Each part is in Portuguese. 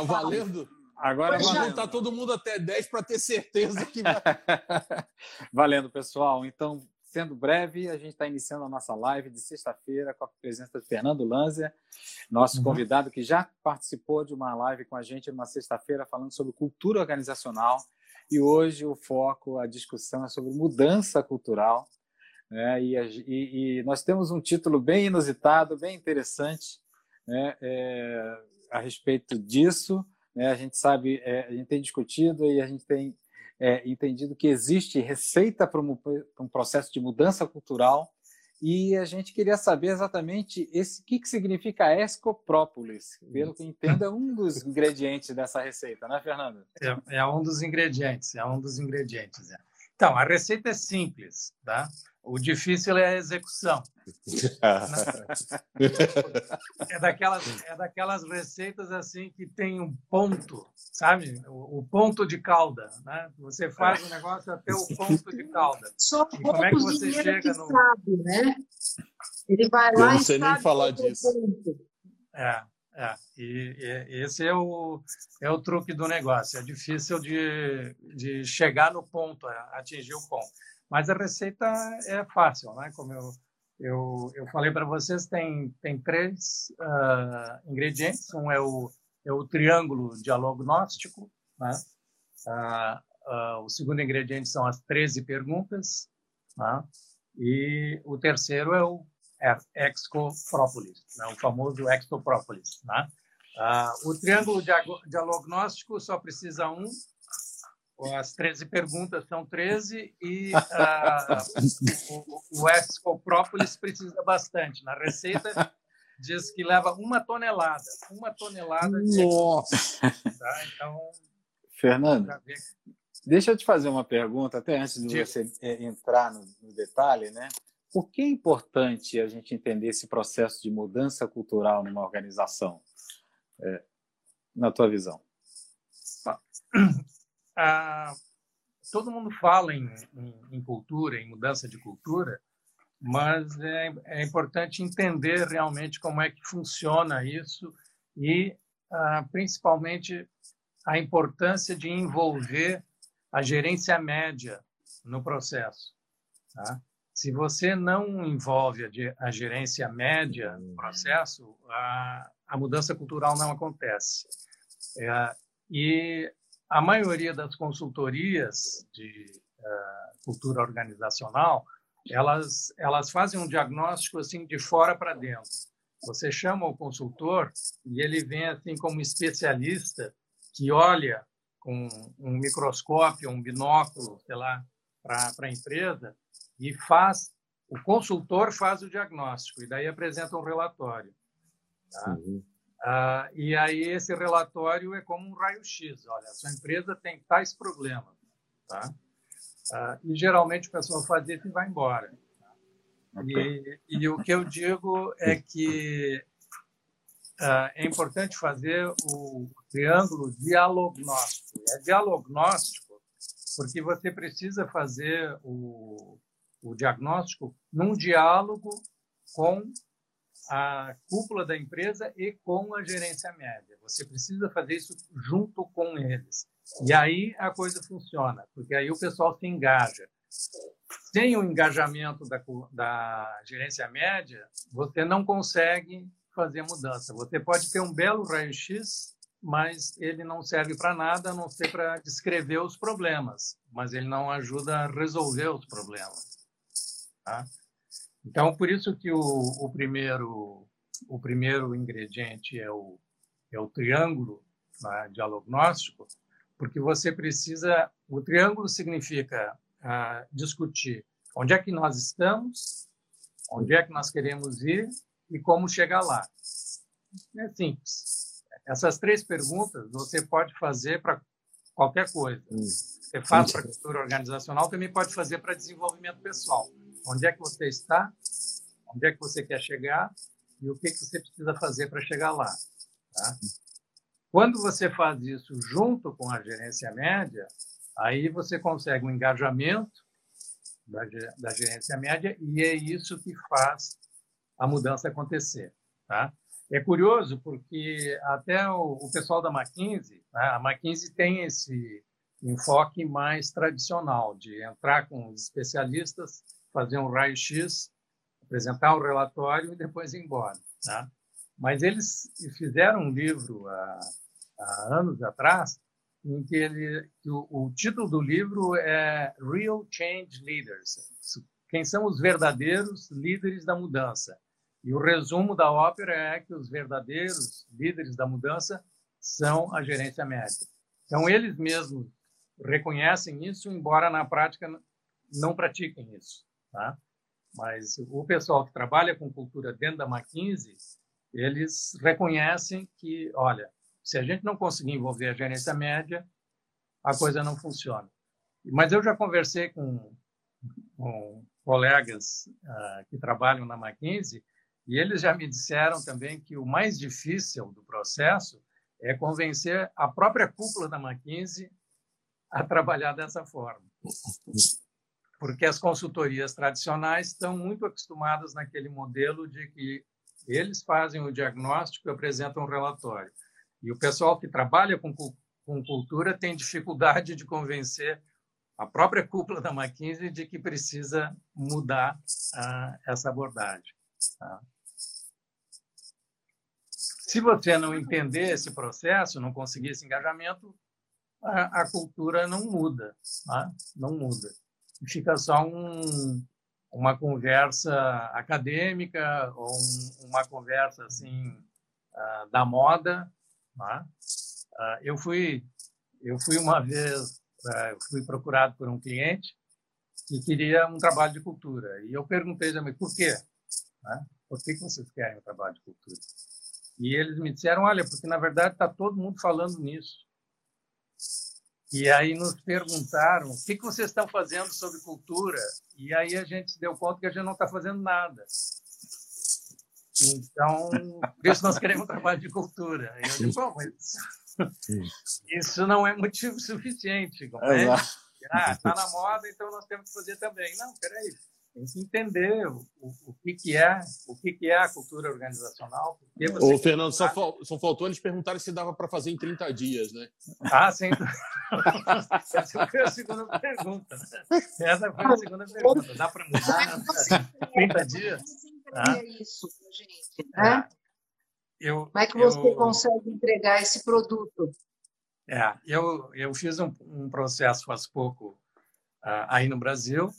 Agora tá valendo? Agora Vamos valendo. contar todo mundo até 10 para ter certeza que vai. valendo, pessoal. Então, sendo breve, a gente está iniciando a nossa live de sexta-feira com a presença de Fernando Lanzer, nosso Uhum. convidado que já participou de uma live com a gente numa sexta-feira falando sobre cultura organizacional. E hoje o foco, a discussão é sobre mudança cultural. Né? E, a- e- e nós temos um título bem inusitado, bem interessante né? É, a respeito disso. né? A gente sabe, é, a gente tem discutido e a gente tem é, entendido que existe receita para um, um processo de mudança cultural e a gente queria saber exatamente esse, o que, que significa escoprópolis. Pelo que entendo, é um dos ingredientes dessa receita, né, Fernando? É, é um dos ingredientes, é um dos ingredientes. é. Então, a receita é simples, tá? O difícil é a execução. É daquelas, é daquelas receitas assim que tem um ponto, sabe? O, o ponto de calda, né? Você faz o negócio até o ponto de calda. Só E como é que você dinheiro chega que no- sabe, né? Ele vai Eu lá não e sei nem falar é disso. ponto. É, é. E, e esse é o, é o truque do negócio. É difícil de, de chegar no ponto, a- atingir o ponto. Mas a receita é fácil, né? Como eu, eu, eu falei para vocês, tem, tem três ah, ingredientes. Um é o, é o triângulo dialognóstico, né? Ah, ah, o segundo ingrediente são as 13 perguntas, né? E o terceiro é o é Excoprópolis, né? o famoso Excoprópolis. Né? Ah, o triângulo dialognóstico só precisa um, as 13 perguntas são 13 e ah, o, o Excoprópolis precisa bastante. Na receita diz que leva uma tonelada, uma tonelada de Nossa! tá? Então, Fernando, deixa eu te fazer uma pergunta, até antes de Diga. você é, entrar no, no detalhe, né? Por que é importante a gente entender esse processo de mudança cultural numa organização, é, na tua visão? ah, todo mundo fala em, em, em cultura, em mudança de cultura, mas é, é importante entender realmente como é que funciona isso e, ah, principalmente, a importância de envolver a gerência média no processo. tá? Se você não envolve a, ge- a gerência média no processo, a, a mudança cultural não acontece. É, e a maioria das consultorias de eh, cultura organizacional, elas elas fazem um diagnóstico assim de fora para dentro. Você chama o consultor e ele vem assim como especialista que olha com um microscópio, um binóculo, sei lá, para a empresa e faz o consultor faz o diagnóstico e daí apresenta um relatório. Tá? Ah, e aí esse relatório é como um raio-x. Olha, a sua empresa tem tais problemas, tá? Ah, e geralmente o pessoal faz isso e vai embora. E, e o que eu digo é que ah, é importante fazer o triângulo dialognóstico. É dialognóstico porque você precisa fazer o, o diagnóstico num diálogo com a cúpula da empresa e com a gerência média. Você precisa fazer isso junto com eles. E aí a coisa funciona, porque aí o pessoal se engaja. Sem o engajamento da, da gerência média, você não consegue fazer mudança. Você pode ter um belo raio-x, mas ele não serve para nada a não ser para descrever os problemas, mas ele não ajuda a resolver os problemas. Tá? Então, por isso que o, o primeiro o primeiro ingrediente é o é o triângulo né, dialognóstico, porque você precisa o triângulo significa ah, discutir onde é que nós estamos, onde é que nós queremos ir e como chegar lá. É simples. Essas três perguntas você pode fazer para qualquer coisa. Você faz para cultura organizacional, também pode fazer para desenvolvimento pessoal. Onde é que você está? Onde é que você quer chegar? E o que, que você precisa fazer para chegar lá? Tá? Quando você faz isso junto com a gerência média, aí você consegue um engajamento da, da gerência média e é isso que faz a mudança acontecer. Tá? é curioso porque até o, o pessoal da McKinsey, né, a McKinsey tem esse enfoque mais tradicional de entrar com os especialistas, fazer um raio-x, apresentar um relatório e depois ir embora. Tá? Mas eles fizeram um livro há, há anos atrás em que, ele, que o, o, título do livro é Real Change Leaders, quem são os verdadeiros líderes da mudança. E o resumo da ópera é que os verdadeiros líderes da mudança são a gerência média. Então, eles mesmos reconhecem isso, embora na prática não pratiquem isso. Tá? Mas o pessoal que trabalha com cultura dentro da McKinsey, eles reconhecem que, olha, se a gente não conseguir envolver a gerência média, a coisa não funciona. Mas eu já conversei com, com colegas uh, que trabalham na McKinsey e eles já me disseram também que o mais difícil do processo é convencer a própria cúpula da McKinsey a trabalhar dessa forma. Porque as consultorias tradicionais estão muito acostumadas naquele modelo de que eles fazem o diagnóstico e apresentam um relatório. E o pessoal que trabalha com, com cultura tem dificuldade de convencer a própria cúpula da McKinsey de que precisa mudar uh, essa abordagem. Tá? Se você não entender esse processo, não conseguir esse engajamento, a, a cultura não muda, tá? não muda. Fica só um, uma conversa acadêmica ou um, uma conversa assim uh, da moda, Tá? Ah, eu fui eu fui uma vez ah, fui procurado por um cliente que queria um trabalho de cultura e eu perguntei também por quê, né? por que vocês querem um trabalho de cultura? E eles me disseram, olha, porque na verdade está todo mundo falando nisso. E aí nos perguntaram, o que, que vocês estão fazendo sobre cultura? E aí a gente se deu conta que a gente não está fazendo nada. Então, por isso nós queremos um trabalho de cultura. Eu digo, bom, mas isso não é motivo suficiente. É? Ah, está na moda, então nós temos que fazer também. Não, peraí. Tem que entender o, o, o, que, que é o que, que é a cultura organizacional. Ô, Fernando, só, fal, só faltou eles perguntarem se dava para fazer em 30 dias, né? Ah, sim. Essa foi a segunda pergunta. Né? Essa foi a segunda pergunta. Dá para mudar 30 dias? Ah. isso, gente, né? Eu, Como é que você eu, consegue entregar esse produto? É, eu, eu fiz um, um processo faz pouco uh, aí no Brasil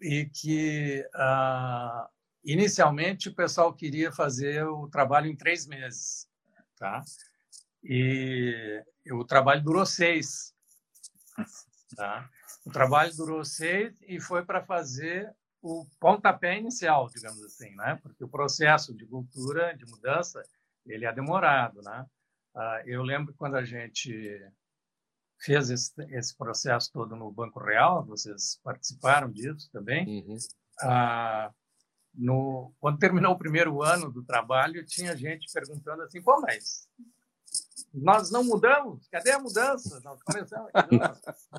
e que uh, inicialmente o pessoal queria fazer o trabalho em três meses, tá? E o trabalho durou seis, tá? O trabalho durou seis e foi para fazer o pontapé inicial, digamos assim, né? Porque o processo de cultura, de mudança, ele é demorado, né? Uh, eu lembro quando a gente fez esse, esse, processo todo no Banco Real, vocês participaram disso também. Uhum. Uh, no, quando terminou o primeiro ano do trabalho, tinha gente perguntando assim: pô, mas nós não mudamos? Cadê a mudança? Nós começamos.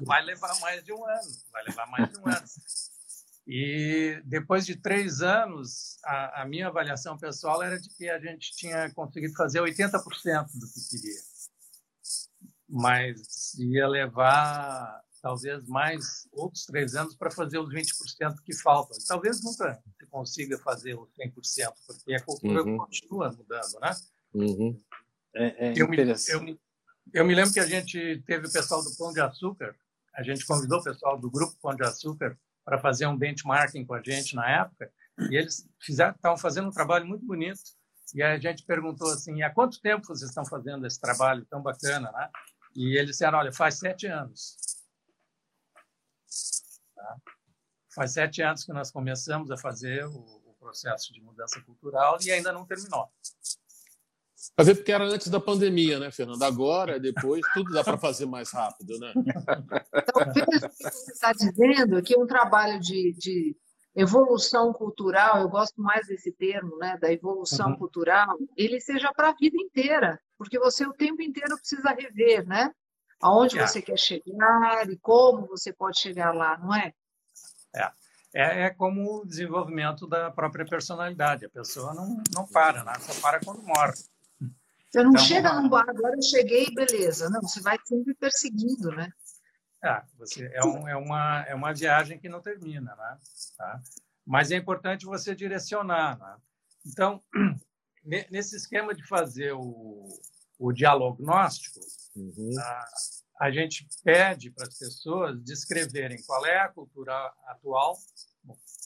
vai levar mais de um ano, vai levar mais de um ano. E depois de três anos, a, a, minha avaliação pessoal era de que a gente tinha conseguido fazer 80% do que queria. Mas ia levar talvez mais outros três anos para fazer os 20% que faltam. E talvez nunca se consiga fazer os 100%, porque a cultura uhum. continua mudando, né? Uhum. É, é eu, me, eu, eu me lembro que a gente teve o pessoal do Pão de Açúcar, a gente convidou o pessoal do Grupo Pão de Açúcar para fazer um benchmarking com a gente na época, e eles fizeram, estavam fazendo um trabalho muito bonito. E a gente perguntou assim: há quanto tempo vocês estão fazendo esse trabalho tão bacana? Né? E eles disseram: olha, faz sete anos. Tá? Faz sete anos que nós começamos a fazer o, o processo de mudança cultural e ainda não terminou. Fazer porque era antes da pandemia, né, Fernando? Agora, depois, tudo dá para fazer mais rápido, né? Então, o que você está dizendo, que um trabalho de, de, evolução cultural, eu gosto mais desse termo, né, da evolução uhum. cultural, ele seja para a vida inteira, porque você o tempo inteiro precisa rever, né? Aonde é. você quer chegar e como você pode chegar lá, não é? É. é, é como o desenvolvimento da própria personalidade. A pessoa não, não para, né? só para quando morre. Você não então, chega num bar, agora eu cheguei, beleza. Não, você vai sempre perseguido, né? É, você, é, um, é, uma, é uma viagem que não termina, né? Tá? Mas é importante você direcionar, né? Então, nesse esquema de fazer o, o diagnóstico, uhum. a, a gente pede para as pessoas descreverem qual é a cultura atual,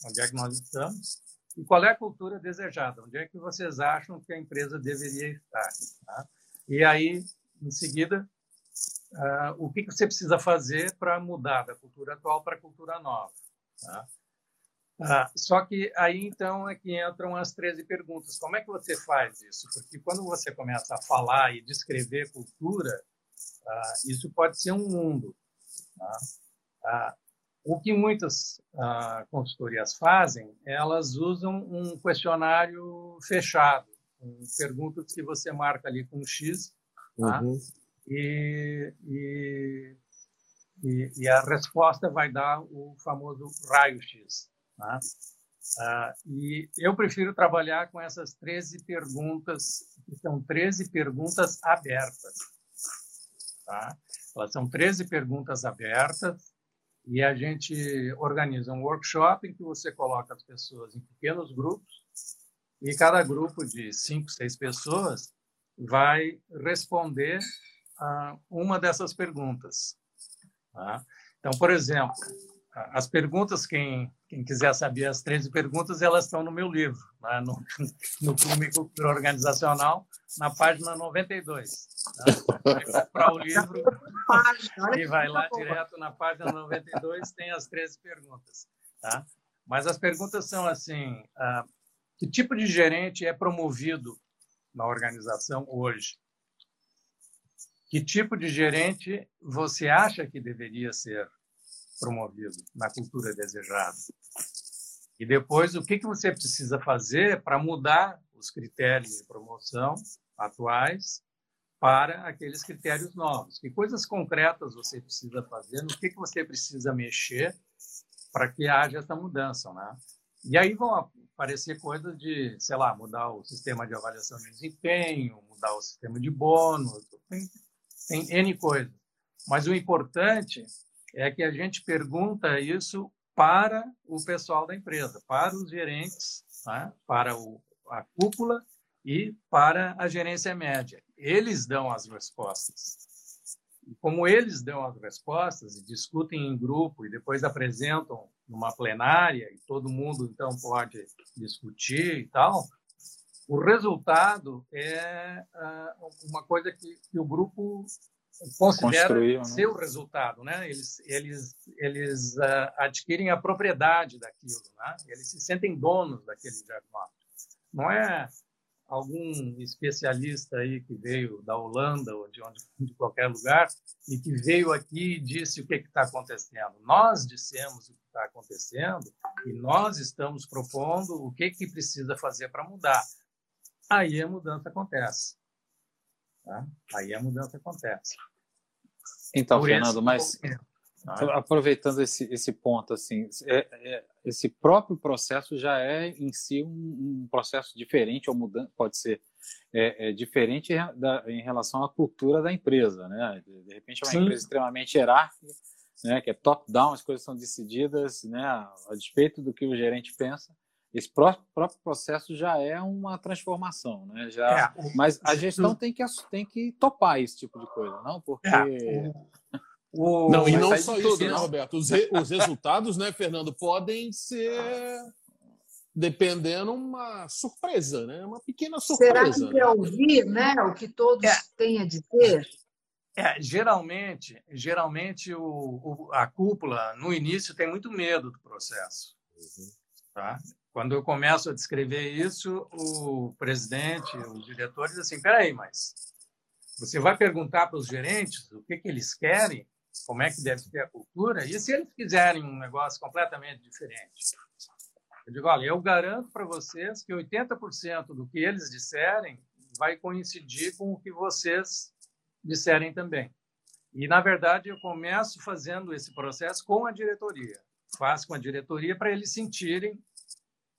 onde é que nós estamos, e qual é a cultura desejada, onde é que vocês acham que a empresa deveria estar. Tá? E aí, em seguida, uh, o que, que você precisa fazer para mudar da cultura atual para a cultura nova. Tá? Uh, só que aí, então, é que entram as 13 perguntas. Como é que você faz isso? Porque quando você começa a falar e descrever cultura, ah, isso pode ser um mundo. Tá? O que muitas consultorias fazem, elas usam um questionário fechado, com perguntas que você marca ali com um X, tá? uhum. E, e, e, e, a resposta vai dar o famoso raio-X. Tá? e eu prefiro trabalhar com essas 13 perguntas, que são 13 perguntas abertas. Tá? Elas são 13 perguntas abertas e a gente organiza um workshop em que você coloca as pessoas em pequenos grupos e cada grupo de cinco, seis pessoas vai responder uma dessas perguntas. Tá? Então, por exemplo, as perguntas, quem, quem quiser saber as 13 perguntas, elas estão no meu livro, lá no, no Clube Cultura Organizacional, na página 92. Tá? Comprar o livro e vai lá direto na página 92, tem as 13 perguntas. Tá? Mas as perguntas são assim: ah, que tipo de gerente é promovido na organização hoje? Que tipo de gerente você acha que deveria ser promovido na cultura desejada. E depois, o que, que você precisa fazer para mudar os critérios de promoção atuais para aqueles critérios novos? Que coisas concretas você precisa fazer? No que, que você precisa mexer para que haja essa mudança, né? E aí vão aparecer coisas de, sei lá, mudar o sistema de avaliação de desempenho, mudar o sistema de bônus, tem, N coisas. Mas o importante é que a gente pergunta isso para o pessoal da empresa, para os gerentes, né? para o, a cúpula e para a gerência média. Eles dão as respostas. E como eles dão as respostas e discutem em grupo e depois apresentam numa plenária e todo mundo então pode discutir e tal, o resultado é uh, uma coisa que, que o grupo considera né? seu resultado, né? Eles eles eles uh, adquirem a propriedade daquilo, né? Eles se sentem donos daquele diagnóstico. Não é algum especialista aí que veio da Holanda ou de onde de qualquer lugar e que veio aqui e disse o que está acontecendo. Nós dissemos o que está acontecendo e nós estamos propondo o que que precisa fazer para mudar. Aí a mudança acontece. Tá? Aí a mudança acontece. Então, Por Fernando, mas aproveitando esse, esse ponto, assim, é, é, esse próprio processo já é em si um, um processo diferente ou mudando, pode ser é, é diferente da, em relação à cultura da empresa, né? De repente é uma Sim. empresa extremamente hierárquica, né? Que é top-down, as coisas são decididas, né? A despeito do que o gerente pensa esse próprio, processo já é uma transformação, né? Já, é, mas a gestão tem que, tem que topar esse tipo de coisa, não? Porque. É, o, não, e não só isso, né, Roberto? Os, re, os resultados, né, Fernando, podem ser dependendo uma surpresa, né? Uma pequena surpresa. Será que né? ouvir, né, o que todos é. têm a dizer? É, geralmente, geralmente o, o, a cúpula no início tem muito medo do processo, uhum. tá? Quando eu começo a descrever isso, o presidente, os diretores, assim: peraí, mas você vai perguntar para os gerentes o que, que eles querem, como é que deve ser a cultura, e se eles quiserem um negócio completamente diferente? Eu digo: olha, eu garanto para vocês que 80% do que eles disserem vai coincidir com o que vocês disserem também. E, na verdade, eu começo fazendo esse processo com a diretoria faz com a diretoria para eles sentirem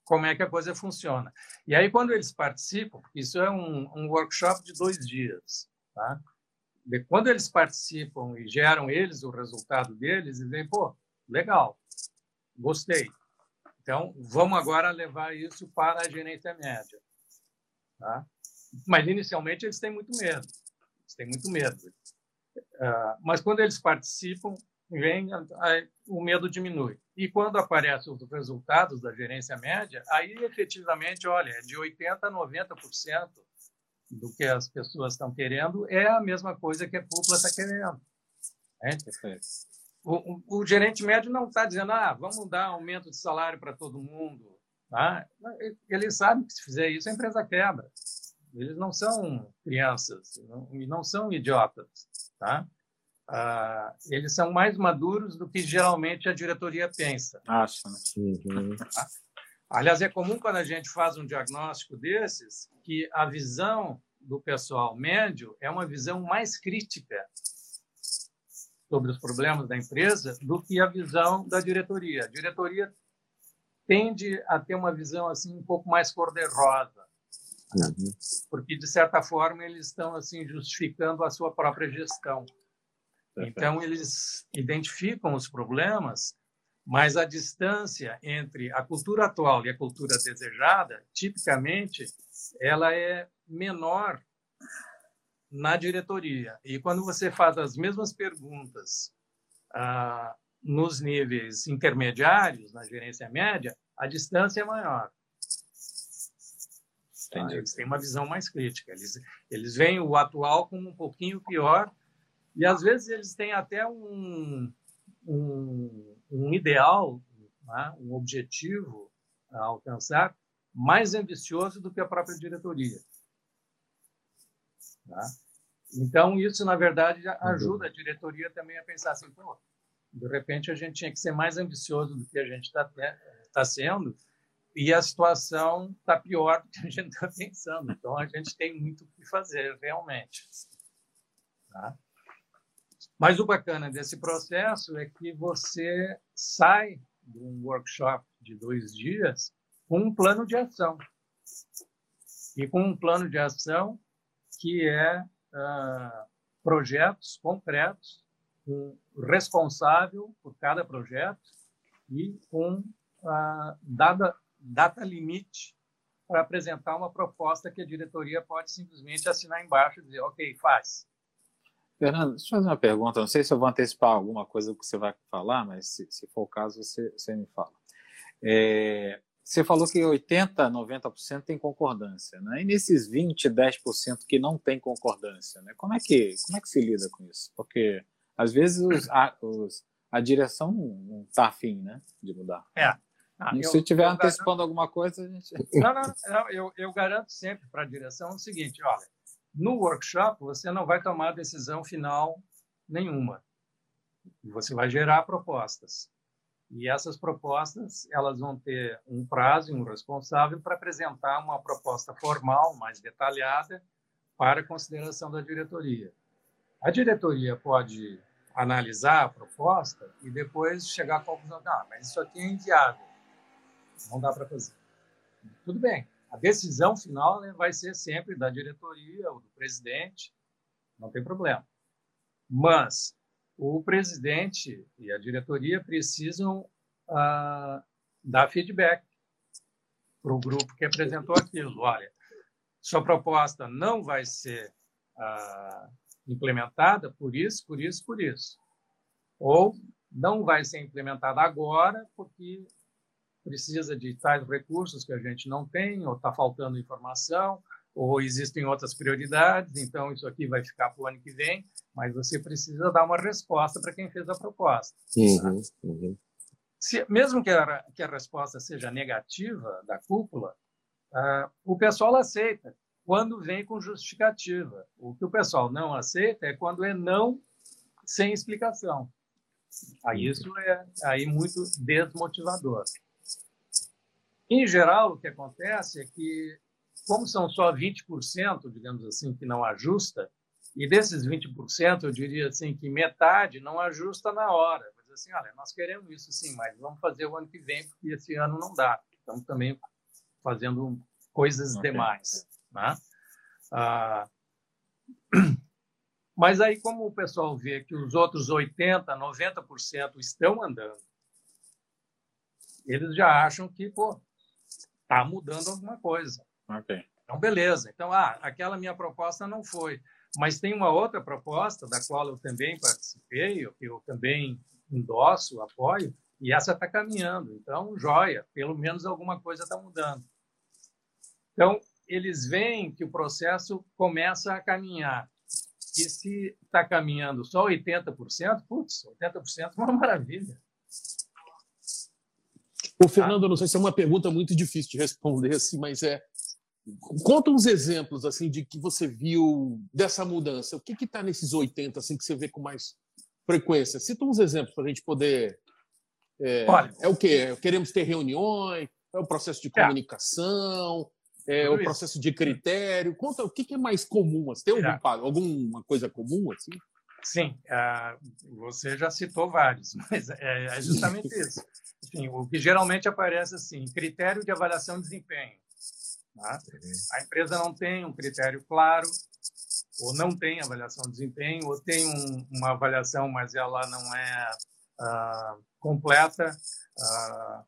como é que a coisa funciona. E aí, quando eles participam, isso é um, um workshop de dois dias, tá? De, quando eles participam e geram eles o resultado deles, eles dizem, pô, legal, gostei. Então, vamos agora levar isso para a gerência média. Tá? Mas, inicialmente, eles têm muito medo. Eles têm muito medo. Uh, mas, quando eles participam, vem, aí, o medo diminui. E quando aparecem os resultados da gerência média, aí, efetivamente, olha, de 80% a 90% do que as pessoas estão querendo é a mesma coisa que a cúpula está querendo. Né? O, o, o, gerente médio não está dizendo, ah, vamos dar aumento de salário para todo mundo. Tá? Ele sabe que se fizer isso, a empresa quebra. Eles não são crianças e não, são idiotas. Tá? Ah, eles são mais maduros do que geralmente a diretoria pensa. Acho. Né? Uhum. Aliás, é comum quando a gente faz um diagnóstico desses que a visão do pessoal médio é uma visão mais crítica sobre os problemas da empresa do que a visão da diretoria. A diretoria tende a ter uma visão assim um pouco mais cor-de-rosa, uhum. porque de certa forma eles estão assim justificando a sua própria gestão. Então eles identificam os problemas mas a distância entre a cultura atual e a cultura desejada, tipicamente, ela é menor na diretoria. E quando você faz as mesmas perguntas ah, nos níveis intermediários, na gerência média, a distância é maior. Entendi. Eles têm uma visão mais crítica. Eles, eles veem o atual como um pouquinho pior e, às vezes, eles têm até um, um um ideal, né, um objetivo a alcançar mais ambicioso do que a própria diretoria. Tá? Então, isso, na verdade, ajuda a diretoria também a pensar assim, pô, de repente a gente tinha que ser mais ambicioso do que a gente está tá sendo e a situação está pior do que a gente está pensando. Então, a gente tem muito o que fazer, realmente. Tá? Mas o bacana desse processo é que você sai de um workshop de dois dias com um plano de ação. E com um plano de ação que é uh, projetos concretos, um responsável por cada projeto e com uh, data, data limite para apresentar uma proposta que a diretoria pode simplesmente assinar embaixo e dizer, ok, faz. Fernando, deixa eu fazer uma pergunta. Não sei se eu vou antecipar alguma coisa que você vai falar, mas se, se for o caso, você, você me fala. É, você falou que 80%, 90% tem concordância, né? E nesses 20%, 10% que não tem concordância, né? Como é que, como é que se lida com isso? Porque às vezes os, a, os, a direção não está afim né, de mudar. É. Ah, se estiver antecipando garanto... alguma coisa, a gente. Não, não, não eu, eu garanto sempre para a direção o seguinte: olha, no workshop, você não vai tomar decisão final nenhuma. Você vai gerar propostas. E essas propostas, elas vão ter um prazo e um responsável para apresentar uma proposta formal, mais detalhada, para consideração da diretoria. A diretoria pode analisar a proposta e depois chegar à conclusão, ah, mas isso aqui é inviável, não dá para fazer. Tudo bem, a decisão final né, vai ser sempre da diretoria ou do presidente, não tem problema. Mas o presidente e a diretoria precisam ah, dar feedback para o grupo que apresentou aquilo. Olha, sua proposta não vai ser ah, implementada por isso, por isso, por isso. Ou não vai ser implementada agora porque precisa de tais recursos que a gente não tem, ou está faltando informação, ou existem outras prioridades, então isso aqui vai ficar para o ano que vem, mas você precisa dar uma resposta para quem fez a proposta. Uhum, uhum. Se, mesmo que a, que a resposta seja negativa da cúpula, uh, o pessoal aceita quando vem com justificativa. O que o pessoal não aceita é quando é não sem explicação. Aí isso é aí muito desmotivador. Em geral, o que acontece é que, como são só 20%, digamos assim, que não ajusta, e desses 20%, eu diria assim que metade não ajusta na hora. Mas assim, olha, nós queremos isso sim, mas vamos fazer o ano que vem, porque esse ano não dá. Estamos também fazendo coisas okay. demais. Né? Ah, mas aí, como o pessoal vê que os outros 80%, 90% estão andando, eles já acham que, pô, está mudando alguma coisa. Okay. Então, beleza. Então, ah, aquela minha proposta não foi. Mas tem uma outra proposta, da qual eu também participei, que eu também endosso, apoio, e essa está caminhando. Então, joia, pelo menos alguma coisa está mudando. Então, eles veem que o processo começa a caminhar. E se está caminhando só 80%, putz, 80% é uma maravilha. O Fernando, não sei se é uma pergunta muito difícil de responder, assim, mas é Conta uns exemplos assim de que você viu dessa mudança. O que está nesses 80 assim que você vê com mais frequência? Cita uns exemplos para a gente poder. É, Olha, é o que? Queremos ter reuniões? É o processo de é. comunicação? É, é o processo de critério? Conta o que, que é mais comum? Assim? Tem algum, é. alguma coisa comum assim? Sim, uh, você já citou vários, mas é, é justamente isso. O que geralmente aparece assim, critério de avaliação de desempenho. Tá? A empresa não tem um critério claro, ou não tem avaliação de desempenho, ou tem um, uma avaliação, mas ela não é uh, completa. Uh,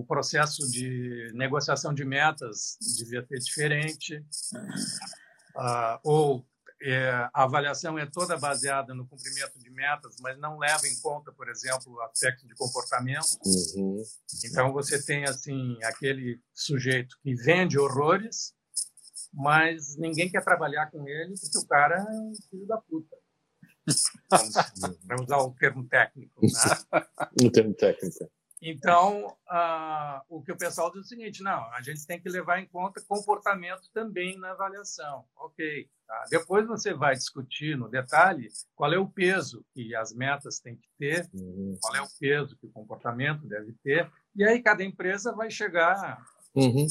o processo de negociação de metas devia ser diferente. Uh, ou é, a avaliação é toda baseada no cumprimento de metas, mas não leva em conta, por exemplo, o aspecto de comportamento. Uhum. Então você tem assim aquele sujeito que vende horrores, mas ninguém quer trabalhar com ele porque o cara é um filho da puta. Para usar o termo técnico. Né? o termo técnico. Então, o que o pessoal diz é o seguinte: não, a gente tem que levar em conta comportamento também na avaliação. Ok. Tá? Depois você vai discutir no detalhe qual é o peso que as metas têm que ter, uhum. qual é o peso que o comportamento deve ter, e aí cada empresa vai chegar uhum.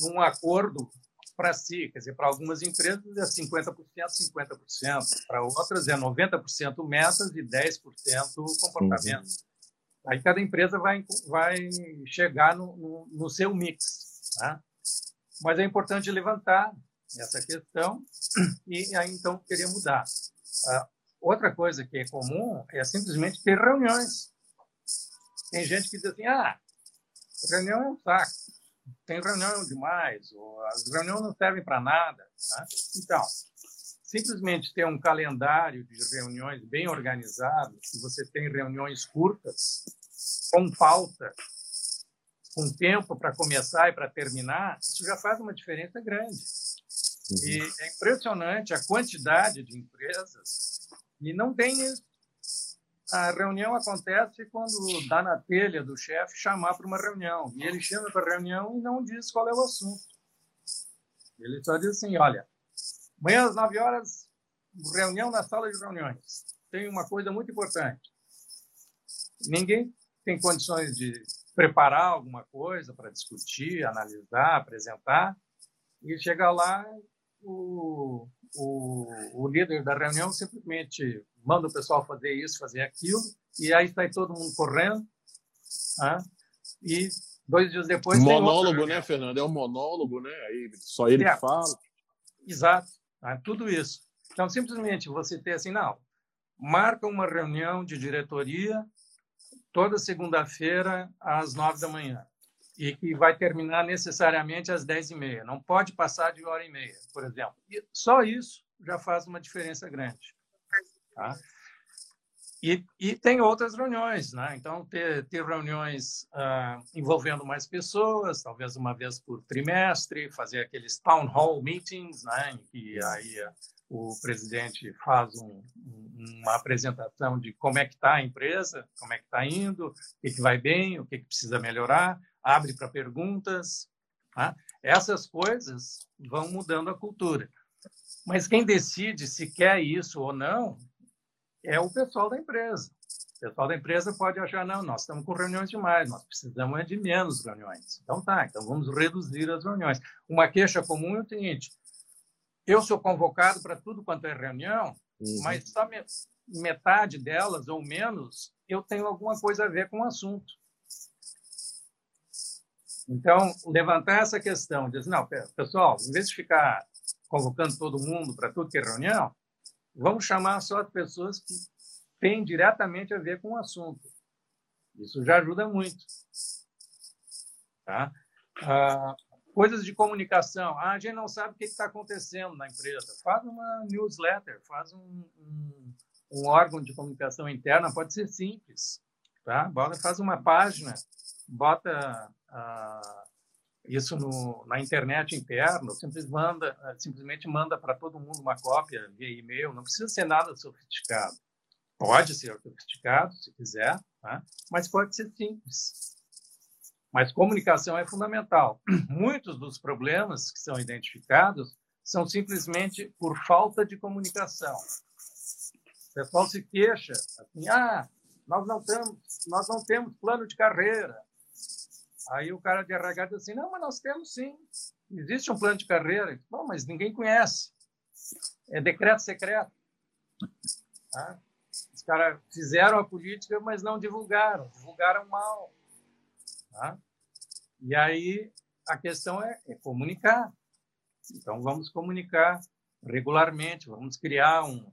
num acordo para si. Quer dizer, para algumas empresas é 50%, 50%, para outras é 90% metas e 10% comportamento. Uhum. Aí cada empresa vai, vai chegar no, no, no seu mix. Né? Mas é importante levantar essa questão e aí então queria mudar. Uh, outra coisa que é comum é simplesmente ter reuniões. Tem gente que diz assim, ah, reunião é um saco, tem reunião demais, ou as reuniões não servem para nada. Né? Então, simplesmente ter um calendário de reuniões bem organizado, se você tem reuniões curtas, com falta, com tempo para começar e para terminar, isso já faz uma diferença grande. Uhum. E é impressionante a quantidade de empresas e não tem isso. A reunião acontece quando dá na telha do chefe chamar para uma reunião. E ele chama para a reunião e não diz qual é o assunto. Ele só diz assim: olha, Amanhã às 9 horas, reunião na sala de reuniões. Tem uma coisa muito importante. Ninguém tem condições de preparar alguma coisa para discutir, analisar, apresentar, e chega lá, o, o, o, líder da reunião simplesmente manda o pessoal fazer isso, fazer aquilo, e aí sai todo mundo correndo, ah, e dois dias depois. Monólogo, né, Fernando? É um monólogo, né? Aí só ele é, fala. Exato. Tá? Tudo isso. Então, simplesmente você ter assim, não, marca uma reunião de diretoria toda segunda-feira às nove da manhã e que vai terminar necessariamente às dez e meia. Não pode passar de hora e meia, por exemplo. E só isso já faz uma diferença grande. Tá? E, e, tem outras reuniões, né? Então, ter, ter reuniões uh, envolvendo mais pessoas, talvez uma vez por trimestre, fazer aqueles town hall meetings, né? Em que aí uh, o presidente faz um, uma apresentação de como é que está a empresa, como é que está indo, o que, que vai bem, o que, que precisa melhorar, abre para perguntas. Tá? Essas coisas vão mudando a cultura. Mas quem decide se quer isso ou não é o pessoal da empresa. O pessoal da empresa pode achar, não, nós estamos com reuniões demais, nós precisamos é de menos reuniões. Então tá, então vamos reduzir as reuniões. Uma queixa comum é o seguinte, eu sou convocado para tudo quanto é reunião, uhum. mas só metade delas ou menos eu tenho alguma coisa a ver com o assunto. Então, levantar essa questão, dizer, não, pessoal, em vez de ficar convocando todo mundo para tudo que é reunião, vamos chamar só as pessoas que têm diretamente a ver com o assunto. Isso já ajuda muito. Tá? Ah, coisas de comunicação. Ah, a gente não sabe o que está acontecendo na empresa. Faz uma newsletter, faz um, um, um, órgão de comunicação interna, pode ser simples. Tá? Faz uma página, bota ah, isso no, na internet simplesmente manda, simplesmente manda para todo mundo uma cópia via e-mail, não precisa ser nada sofisticado. Pode ser sofisticado, se quiser, tá? mas pode ser simples. Mas comunicação é fundamental. Muitos dos problemas que são identificados são simplesmente por falta de comunicação. O pessoal se queixa assim: ah, nós não temos, nós não temos plano de carreira. Aí o cara de RH diz assim: não, mas nós temos sim. Existe um plano de carreira. Bom, mas ninguém conhece. É decreto secreto. Tá? Os caras fizeram a política, mas não divulgaram. Divulgaram mal. Tá? E aí a questão é, é comunicar. Então vamos comunicar regularmente, vamos criar um,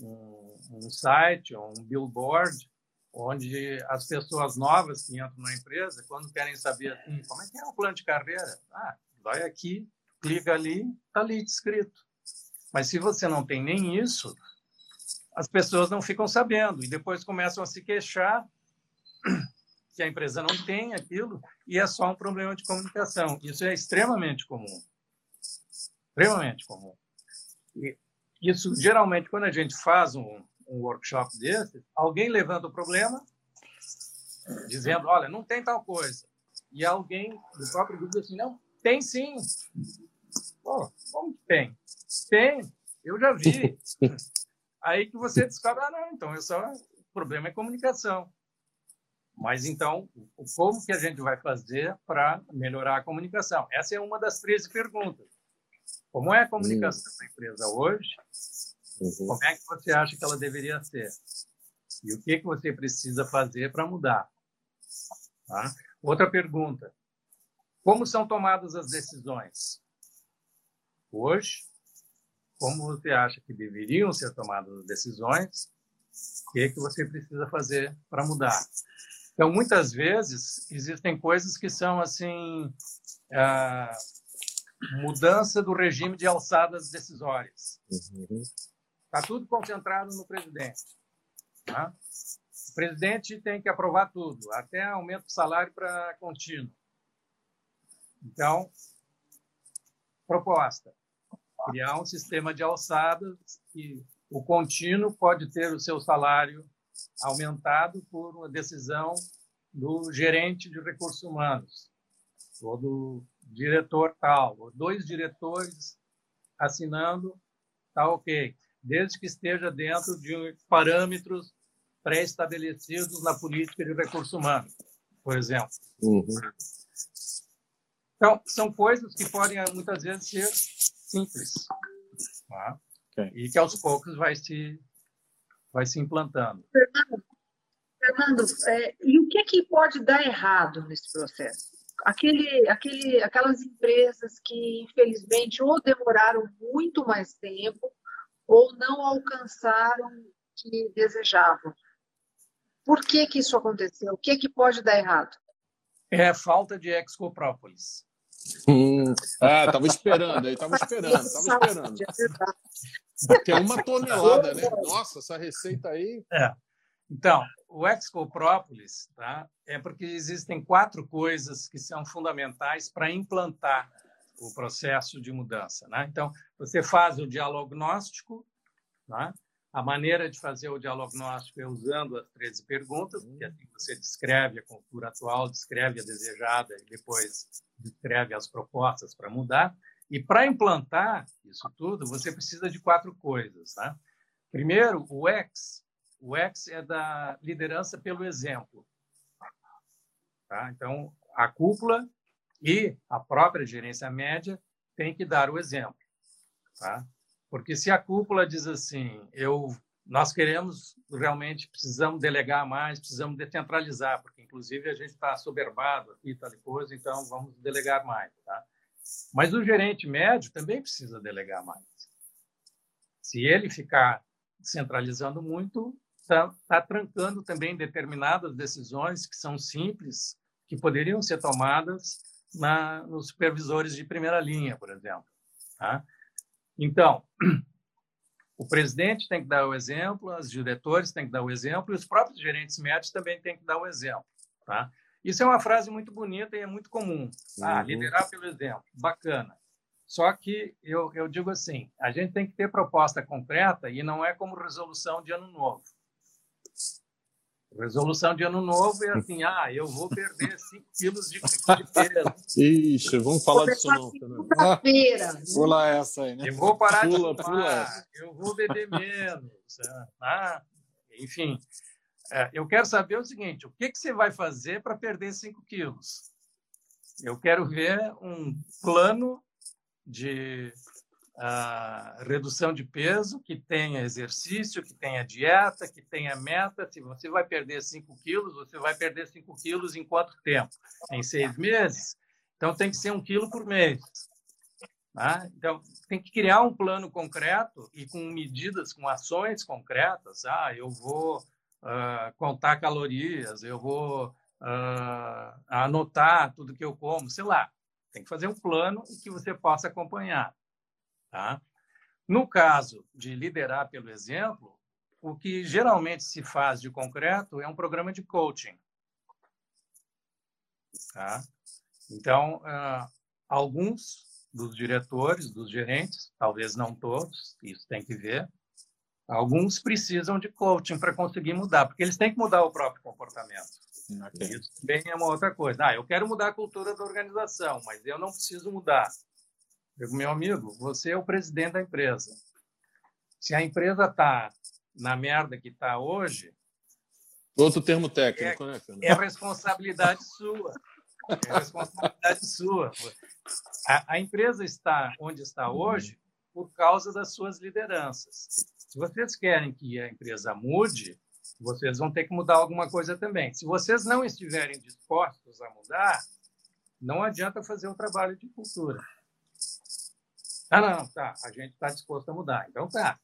um, um site, um billboard, onde as pessoas novas que entram na empresa, quando querem saber assim, como é que é o plano de carreira, ah, vai aqui, clica ali, está ali descrito. Mas se você não tem nem isso, as pessoas não ficam sabendo e depois começam a se queixar que a empresa não tem aquilo e é só um problema de comunicação. Isso é extremamente comum. Extremamente comum. E isso, geralmente, quando a gente faz um, um workshop desse, alguém levanta o problema, dizendo, olha, não tem tal coisa. E alguém do próprio grupo diz assim, não, tem sim. Pô, como que tem? Tem, eu já vi. Aí que você descobre, ah, não, então só, o problema é comunicação. Mas então, como que a gente vai fazer para melhorar a comunicação? Essa é uma das 13 perguntas. Como é a comunicação da empresa hoje? Uhum. Como é que você acha que ela deveria ser? E o que que você precisa fazer para mudar? Tá? Outra pergunta: Como são tomadas as decisões? Hoje, como você acha que deveriam ser tomadas as decisões? O que que você precisa fazer para mudar? Então, muitas vezes, existem coisas que são assim a mudança do regime de alçadas decisórias. Está tudo concentrado no presidente. Tá? O presidente tem que aprovar tudo, até aumento de salário para contínuo. Então, proposta: criar um sistema de alçadas que o contínuo pode ter o seu salário aumentado por uma decisão do gerente de recursos humanos, ou do diretor tal, ou dois diretores assinando, tá ok, desde que esteja dentro de parâmetros pré-estabelecidos na política de recursos humanos, por exemplo. Uhum. Então, são coisas que podem muitas vezes ser simples, tá? okay. e que aos poucos vai se vai se implantando. Fernando, Fernando é, e o que, que pode dar errado nesse processo? Aquele, aquele, aquelas empresas que, infelizmente, ou demoraram muito mais tempo ou não alcançaram o que desejavam. Por que, que isso aconteceu? O que, que pode dar errado? É falta de excoprópolis. Hum, ah, estava esperando, estava esperando, estava esperando. Porque é uma tonelada, né? Nossa, essa receita aí. É. Então, o excoprópolis tá, é porque existem quatro coisas que são fundamentais para implantar o processo de mudança. Né? Então, você faz o diagnóstico, né? a maneira de fazer o diagnóstico é usando as 13 perguntas, porque assim você descreve a cultura atual, descreve a desejada e depois descreve as propostas para mudar. E para implantar isso tudo, você precisa de quatro coisas. Né? Primeiro, o X. O X é da liderança pelo exemplo. Tá? Então, a cúpula e a própria gerência média tem que dar o exemplo. Tá? Porque se a cúpula diz assim, eu nós queremos realmente, precisamos delegar mais, precisamos descentralizar, porque inclusive a gente está soberbado aqui, tal coisa, então vamos delegar mais. Tá? Mas o gerente médio também precisa delegar mais. Se ele ficar centralizando muito, está tá trancando também determinadas decisões que são simples, que poderiam ser tomadas na, nos supervisores de primeira linha, por exemplo. Tá? Então, o presidente tem que dar o exemplo, os diretores têm que dar o exemplo e os próprios gerentes médios também têm que dar o exemplo. Tá? Isso é uma frase muito bonita e é muito comum. Ah, uhum. liderar pelo exemplo. Bacana. Só que eu, eu digo assim, a gente tem que ter proposta concreta e não é como resolução de ano novo. Resolução de ano novo é assim, ah, eu vou perder 5 quilos de, de peso. Ixi, vamos falar disso não. Segunda-feira. Pula essa aí, né? Eu vou parar pula, de fumar, pula. eu vou beber menos. Ah, enfim, é, eu quero saber o seguinte, o que, que você vai fazer para perder 5 quilos? Eu quero ver um plano de a redução de peso, que tenha exercício, que tenha dieta, que tenha meta. Se você vai perder 5 quilos, você vai perder 5 quilos em quanto tempo? Em seis meses? Então, tem que ser um quilo por mês. Tá? Então, tem que criar um plano concreto e com medidas, com ações concretas. Ah, eu vou uh, contar calorias, eu vou uh, anotar tudo que eu como, sei lá. Tem que fazer um plano que você possa acompanhar. Tá? No caso de liderar pelo exemplo, o que geralmente se faz de concreto é um programa de coaching. Tá? Então, uh, alguns dos diretores, dos gerentes, talvez não todos, isso tem que ver, alguns precisam de coaching para conseguir mudar, porque eles têm que mudar o próprio comportamento. Okay. Isso também é uma outra coisa. Ah, eu quero mudar a cultura da organização, mas eu não preciso mudar. Eu, meu amigo, você é o presidente da empresa. Se a empresa está na merda que está hoje. Outro termo técnico, é, né? É responsabilidade sua. É responsabilidade sua. A, a, empresa está onde está hoje por causa das suas lideranças. Se vocês querem que a empresa mude, vocês vão ter que mudar alguma coisa também. Se vocês não estiverem dispostos a mudar, não adianta fazer o trabalho de cultura. Ah, não, tá. A gente está disposto a mudar. Então tá.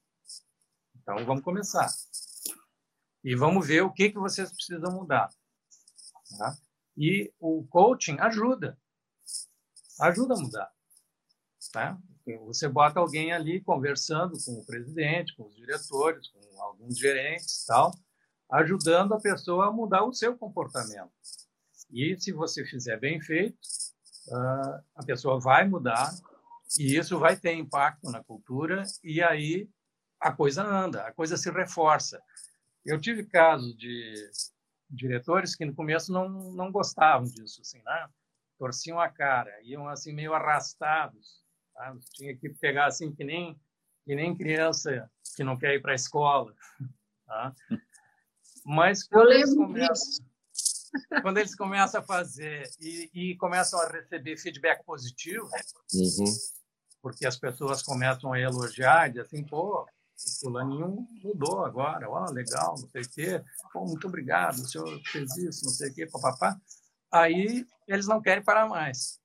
Então vamos começar. E vamos ver o que, que vocês precisam mudar. Tá? E o coaching ajuda. Ajuda a mudar. Tá? Você bota alguém ali conversando com o presidente, com os diretores, com alguns gerentes tal, ajudando a pessoa a mudar o seu comportamento. E se você fizer bem feito, ah, a pessoa vai mudar e isso vai ter impacto na cultura e aí a coisa anda, a coisa se reforça. Eu tive casos de diretores que no começo não, não gostavam disso, assim, né? Torciam a cara, iam assim meio arrastados, tá? tinha que pegar assim que nem que nem criança que não quer ir para a escola, tá? Mas quando eles, começam, quando eles começam a fazer e, e começam a receber feedback positivo, uhum porque as pessoas começam a elogiar, e assim, pô, o fulaninho mudou agora, ó, legal, não sei o quê, pô, muito obrigado, o senhor fez isso, não sei o quê, papapá. Aí eles não querem parar mais.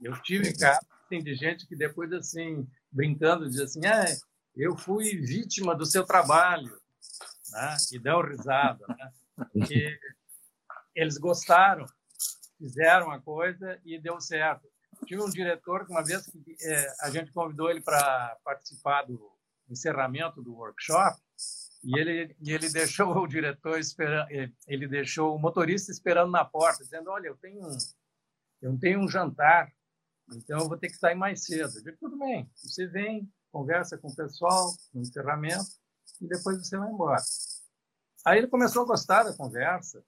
Eu tive casos assim, de gente que depois, assim, brincando, diz assim, é, eu fui vítima do seu trabalho, né? e dão risada, né? Porque eles gostaram, fizeram a coisa e deu certo tive um diretor que uma vez que é, a gente convidou ele para participar do encerramento do workshop e ele e ele deixou o diretor esperando, ele deixou o motorista esperando na porta, dizendo: "Olha, eu tenho um, eu tenho um jantar, então eu vou ter que sair mais cedo". Eu disse: "Tudo bem, você vem, conversa com o pessoal no encerramento e depois você vai embora". Aí ele começou a gostar da conversa.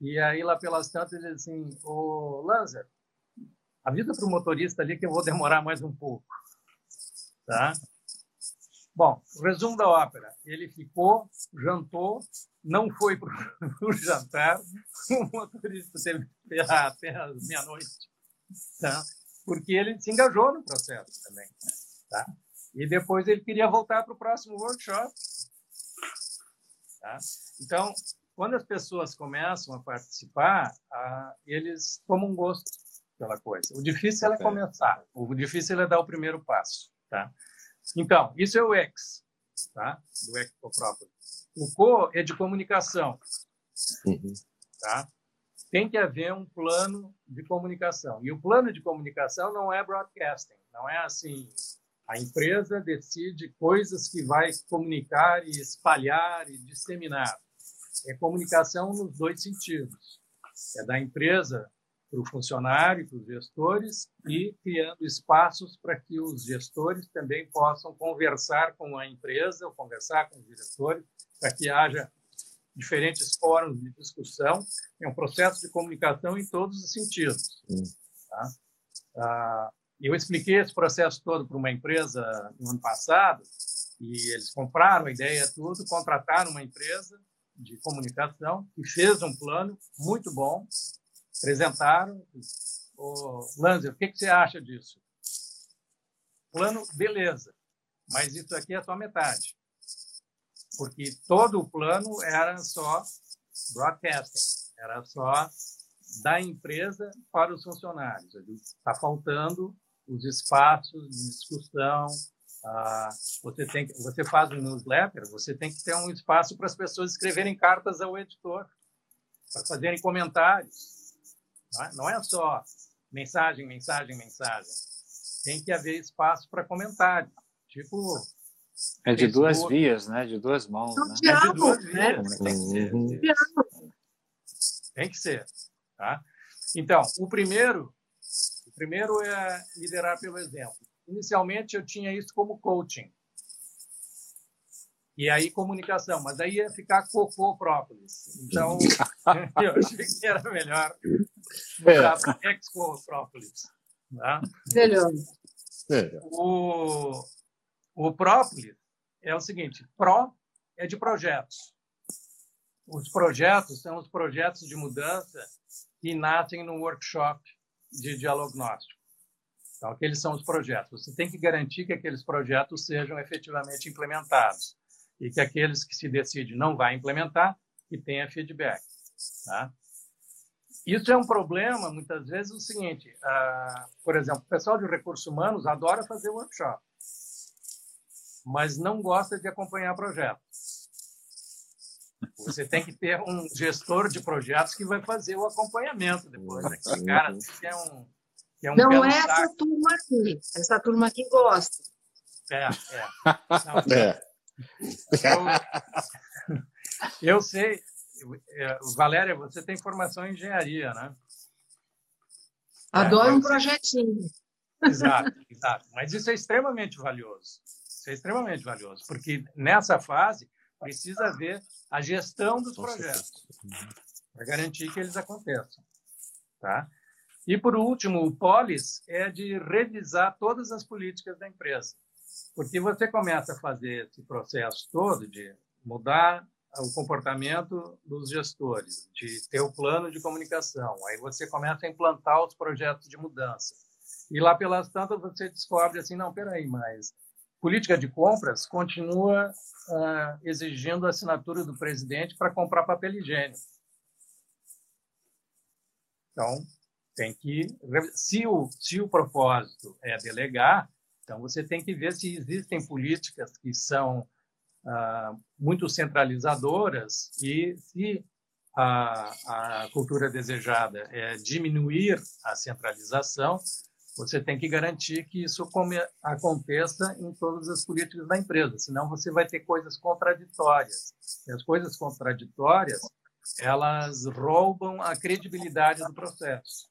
E aí, lá pelas tantas, ele disse assim, ô Lanzer, Avisa para o motorista ali que eu vou demorar mais um pouco. Tá? Bom, resumo da ópera. Ele ficou, jantou, não foi para o jantar, o motorista teve que até meia-noite, tá? porque ele se engajou no processo também. Tá? E depois ele queria voltar para o próximo workshop, Tá? Então, quando as pessoas começam a participar, eles tomam gosto pela coisa. O difícil é começar, o difícil é dar o primeiro passo. Tá? Então, isso é o X, tá? do X próprio. O CO é de comunicação. Uhum. Tá? Tem que haver um plano de comunicação. E o plano de comunicação não é broadcasting, não é assim. A empresa decide coisas que vai comunicar e espalhar e disseminar. É comunicação nos dois sentidos. É da empresa para o funcionário, para os gestores e criando espaços para que os gestores também possam conversar com a empresa, ou conversar com os diretores, para que haja diferentes fóruns de discussão. É um processo de comunicação em todos os sentidos. Tá? Ah, eu expliquei esse processo todo para uma empresa no ano passado e eles compraram a ideia tudo, contrataram uma empresa de comunicação que fez um plano muito bom apresentaram. O Lanzer, o que, você acha disso? Plano, beleza, mas isso aqui é só metade. Porque todo o plano era só broadcasting, era só da empresa para os funcionários. Está faltando os espaços de discussão. Ah, você tem que, você faz um newsletter, você tem que ter um espaço para as pessoas escreverem cartas ao editor, para fazerem comentários. Não é, não é só mensagem, mensagem, mensagem. Tem que haver espaço para comentário. Tipo. É de Facebook. duas vias, né? De duas mãos. Né? É de duas vias. Tem que ser. Uhum. Tem que ser. Tá? Então, o primeiro, o primeiro é liderar pelo exemplo. Inicialmente, eu tinha isso como coaching. E aí, comunicação, mas aí ia ficar cocô própolis. Então, eu achei que era melhor para exco própolis. Tá? Melhor. O, o própolis é o seguinte: pró é de projetos. Os projetos são os projetos de mudança que nascem no workshop de diagnóstico. Então, aqueles são os projetos. Você tem que garantir que aqueles projetos sejam efetivamente implementados e que aqueles que se decidem não vai implementar, que tenha feedback. Tá? Isso é um problema, muitas vezes, o seguinte, uh, por exemplo, o pessoal de recursos humanos adora fazer workshop, mas não gosta de acompanhar projetos. Você tem que ter um gestor de projetos que vai fazer o acompanhamento depois. Né? Esse cara que é um, que é um Não é essa saco. turma aqui. Essa turma aqui gosta. É, é. Não, é. Eu, eu sei, é, Valéria, você tem formação em engenharia, né? Adoro é, um projetinho. Exato, exato. Mas isso é extremamente valioso. Isso é extremamente valioso, porque nessa fase precisa haver a gestão dos projetos para garantir que eles aconteçam, tá? E por último, o polis é de revisar todas as políticas da empresa. Porque você começa a fazer esse processo todo de mudar o comportamento dos gestores, de ter o plano de comunicação. Aí você começa a implantar os projetos de mudança. E lá pelas tantas você descobre assim, não, peraí, mas política de compras continua uh, exigindo a assinatura do presidente para comprar papel higiênico. Então, tem que se o se o propósito é delegar, então, você tem que ver se existem políticas que são ah, muito centralizadoras e se a, a cultura desejada é diminuir a centralização, você tem que garantir que isso come, aconteça em todas as políticas da empresa, senão você vai ter coisas contraditórias. E as coisas contraditórias, elas roubam a credibilidade do processo.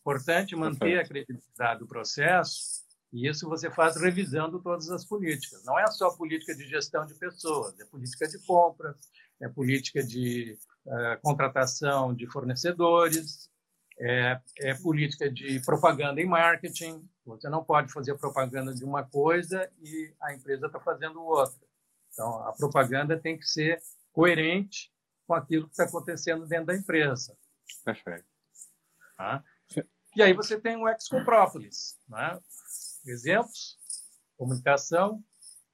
Importante manter a credibilidade do processo e isso você faz revisando todas as políticas. Não é só política de gestão de pessoas, é política de compras, é política de uh, contratação de fornecedores, é, é, política de propaganda e marketing. Você não pode fazer propaganda de uma coisa e a empresa está fazendo outra. Então, a propaganda tem que ser coerente com aquilo que está acontecendo dentro da empresa. Perfeito. Tá? E aí você tem o ex-comprópolis, né? Exemplos, comunicação,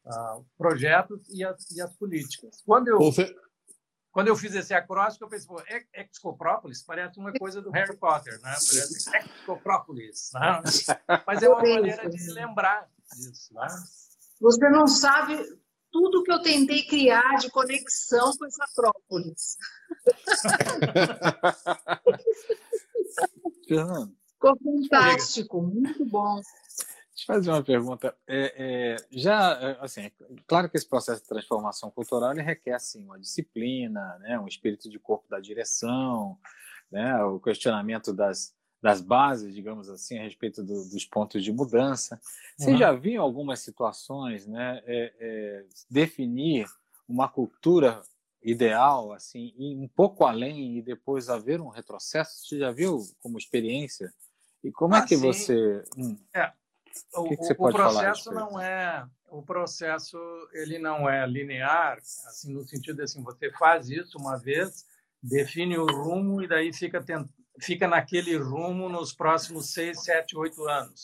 uh, projetos e as, e as políticas. Quando eu, quando eu fiz esse acróstico, eu pensei, pô, Excoprópolis parece uma coisa do Harry Potter, né? Parece Excoprópolis, né? Mas é uma maneira de lembrar disso, né? Você não sabe tudo que eu tentei criar de conexão com essa Acrópolis. Ficou fantástico, muito bom. Fazer uma pergunta. É, é, já, é, assim, é claro que esse processo de transformação cultural ele requer assim, uma disciplina, né, um espírito de corpo da direção, né, o questionamento das, das bases, digamos assim, a respeito do, dos pontos de mudança. Você uhum. já viu algumas situações, né, é, é, definir uma cultura ideal, assim, ir um pouco além e depois haver um retrocesso? Você já viu como experiência? E como é ah, é que sim. você? Hum. É, o, que que o processo não é o processo ele não é linear assim no sentido assim você faz isso uma vez define o rumo e daí fica tent... fica naquele rumo nos próximos seis sete oito anos.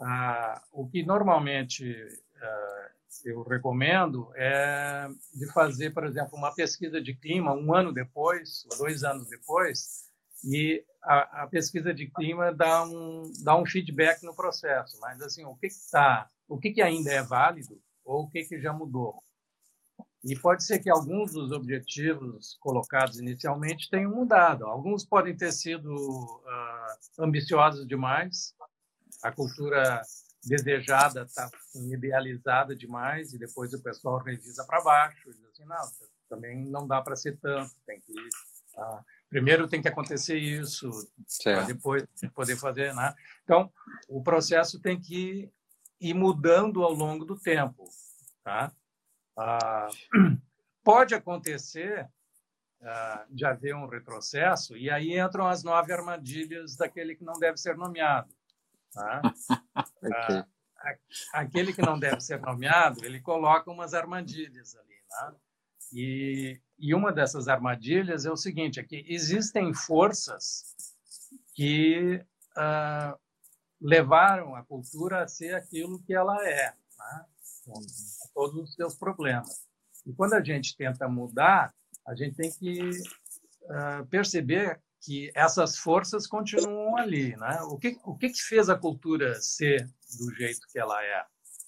Ah, o que normalmente ah, eu recomendo é de fazer por exemplo uma pesquisa de clima um ano depois dois anos depois e a, a, pesquisa de clima dá um, dá um feedback no processo, mas assim, o que está, o que, que ainda é válido ou o que, que já mudou. E pode ser que alguns dos objetivos colocados inicialmente tenham mudado. Alguns podem ter sido uh, ambiciosos demais, a cultura desejada está idealizada demais e depois o pessoal revisa para baixo e diz assim, não, também não dá para ser tanto, tem que uh, primeiro tem que acontecer isso, para depois poder fazer. Né? Então, o processo tem que ir mudando ao longo do tempo. Tá? Ah, pode acontecer ah, de haver um retrocesso, e aí entram as nove armadilhas daquele que não deve ser nomeado. Tá? okay. ah, aquele que não deve ser nomeado, ele coloca umas armadilhas ali. Né? E, e uma dessas armadilhas é o seguinte: é que existem forças que uh, levaram a cultura a ser aquilo que ela é, né? com todos os seus problemas. E quando a gente tenta mudar, a gente tem que uh, perceber que essas forças continuam ali, né? O que o que, que fez a cultura ser do jeito que ela é?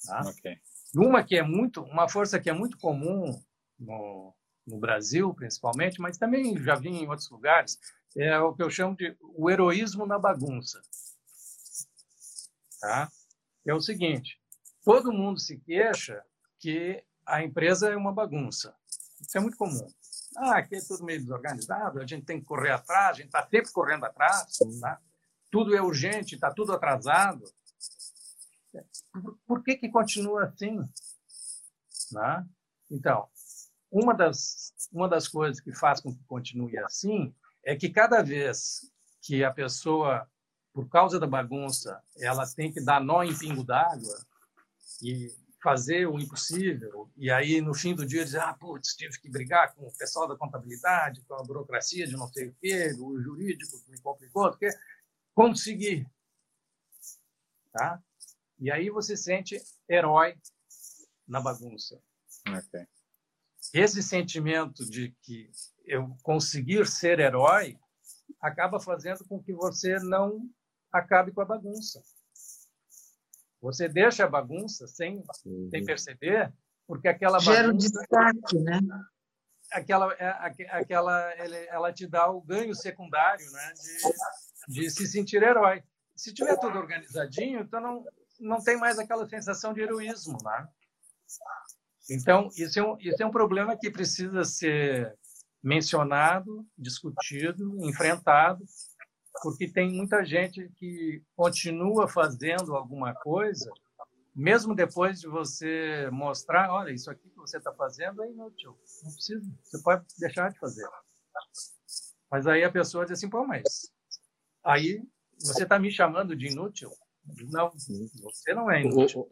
Né? Okay. Uma que é muito, uma força que é muito comum no, no Brasil, principalmente, mas também já vi em outros lugares, é o que eu chamo de o heroísmo na bagunça. Tá? É o seguinte: todo mundo se queixa que a empresa é uma bagunça. Isso é muito comum. Ah, aqui é tudo meio desorganizado, a gente tem que correr atrás, a gente está sempre correndo atrás, tá? tudo é urgente, está tudo atrasado. Por, que, que continua assim? Né? Então, uma das, uma das coisas que faz com que continue assim é que cada vez que a pessoa, por causa da bagunça, ela tem que dar nó em pingo d'água e fazer o impossível, e aí no fim do dia dizer, ah, putz, tive que brigar com o pessoal da contabilidade, com a burocracia de não sei o quê, o jurídico que me complicou, porque consegui. Tá? E aí você sente herói na bagunça. Okay esse sentimento de que eu conseguir ser herói acaba fazendo com que você não acabe com a bagunça. Você deixa a bagunça sem, uhum. sem perceber, porque aquela Gera bagunça... Gera destaque, né? Aquela, é, aquela, ela te dá o ganho secundário né? de, de se sentir herói. Se tiver tudo organizadinho, então não, não tem mais aquela sensação de heroísmo, né? Então, isso é, um, isso é um problema que precisa ser mencionado, discutido, enfrentado, porque tem muita gente que continua fazendo alguma coisa, mesmo depois de você mostrar, olha, isso aqui que você está fazendo é inútil, não precisa, você pode deixar de fazer. Mas aí a pessoa diz assim, pô, mas aí você está me chamando de inútil? Não, você não é inútil.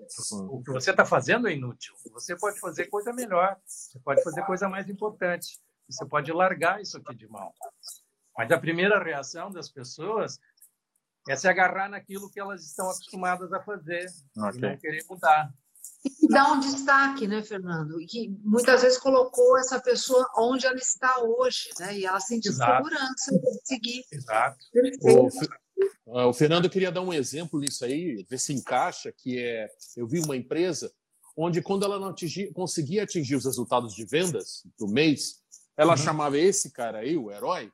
O que você está fazendo é inútil. Você pode fazer coisa melhor, você pode fazer coisa mais importante, você pode largar isso aqui de mão. Mas a primeira reação das pessoas é se agarrar naquilo que elas estão acostumadas a fazer okay. e não querer mudar. E dá um destaque, né, Fernando? Que muitas vezes colocou essa pessoa onde ela está hoje, né? E ela sentiu Exato. segurança de seguir. Exato. O, o Fernando queria dar um exemplo nisso aí, ver se encaixa, que é, eu vi uma empresa onde quando ela não atingir, conseguia atingir os resultados de vendas do mês, ela uhum. chamava esse cara aí, o herói, o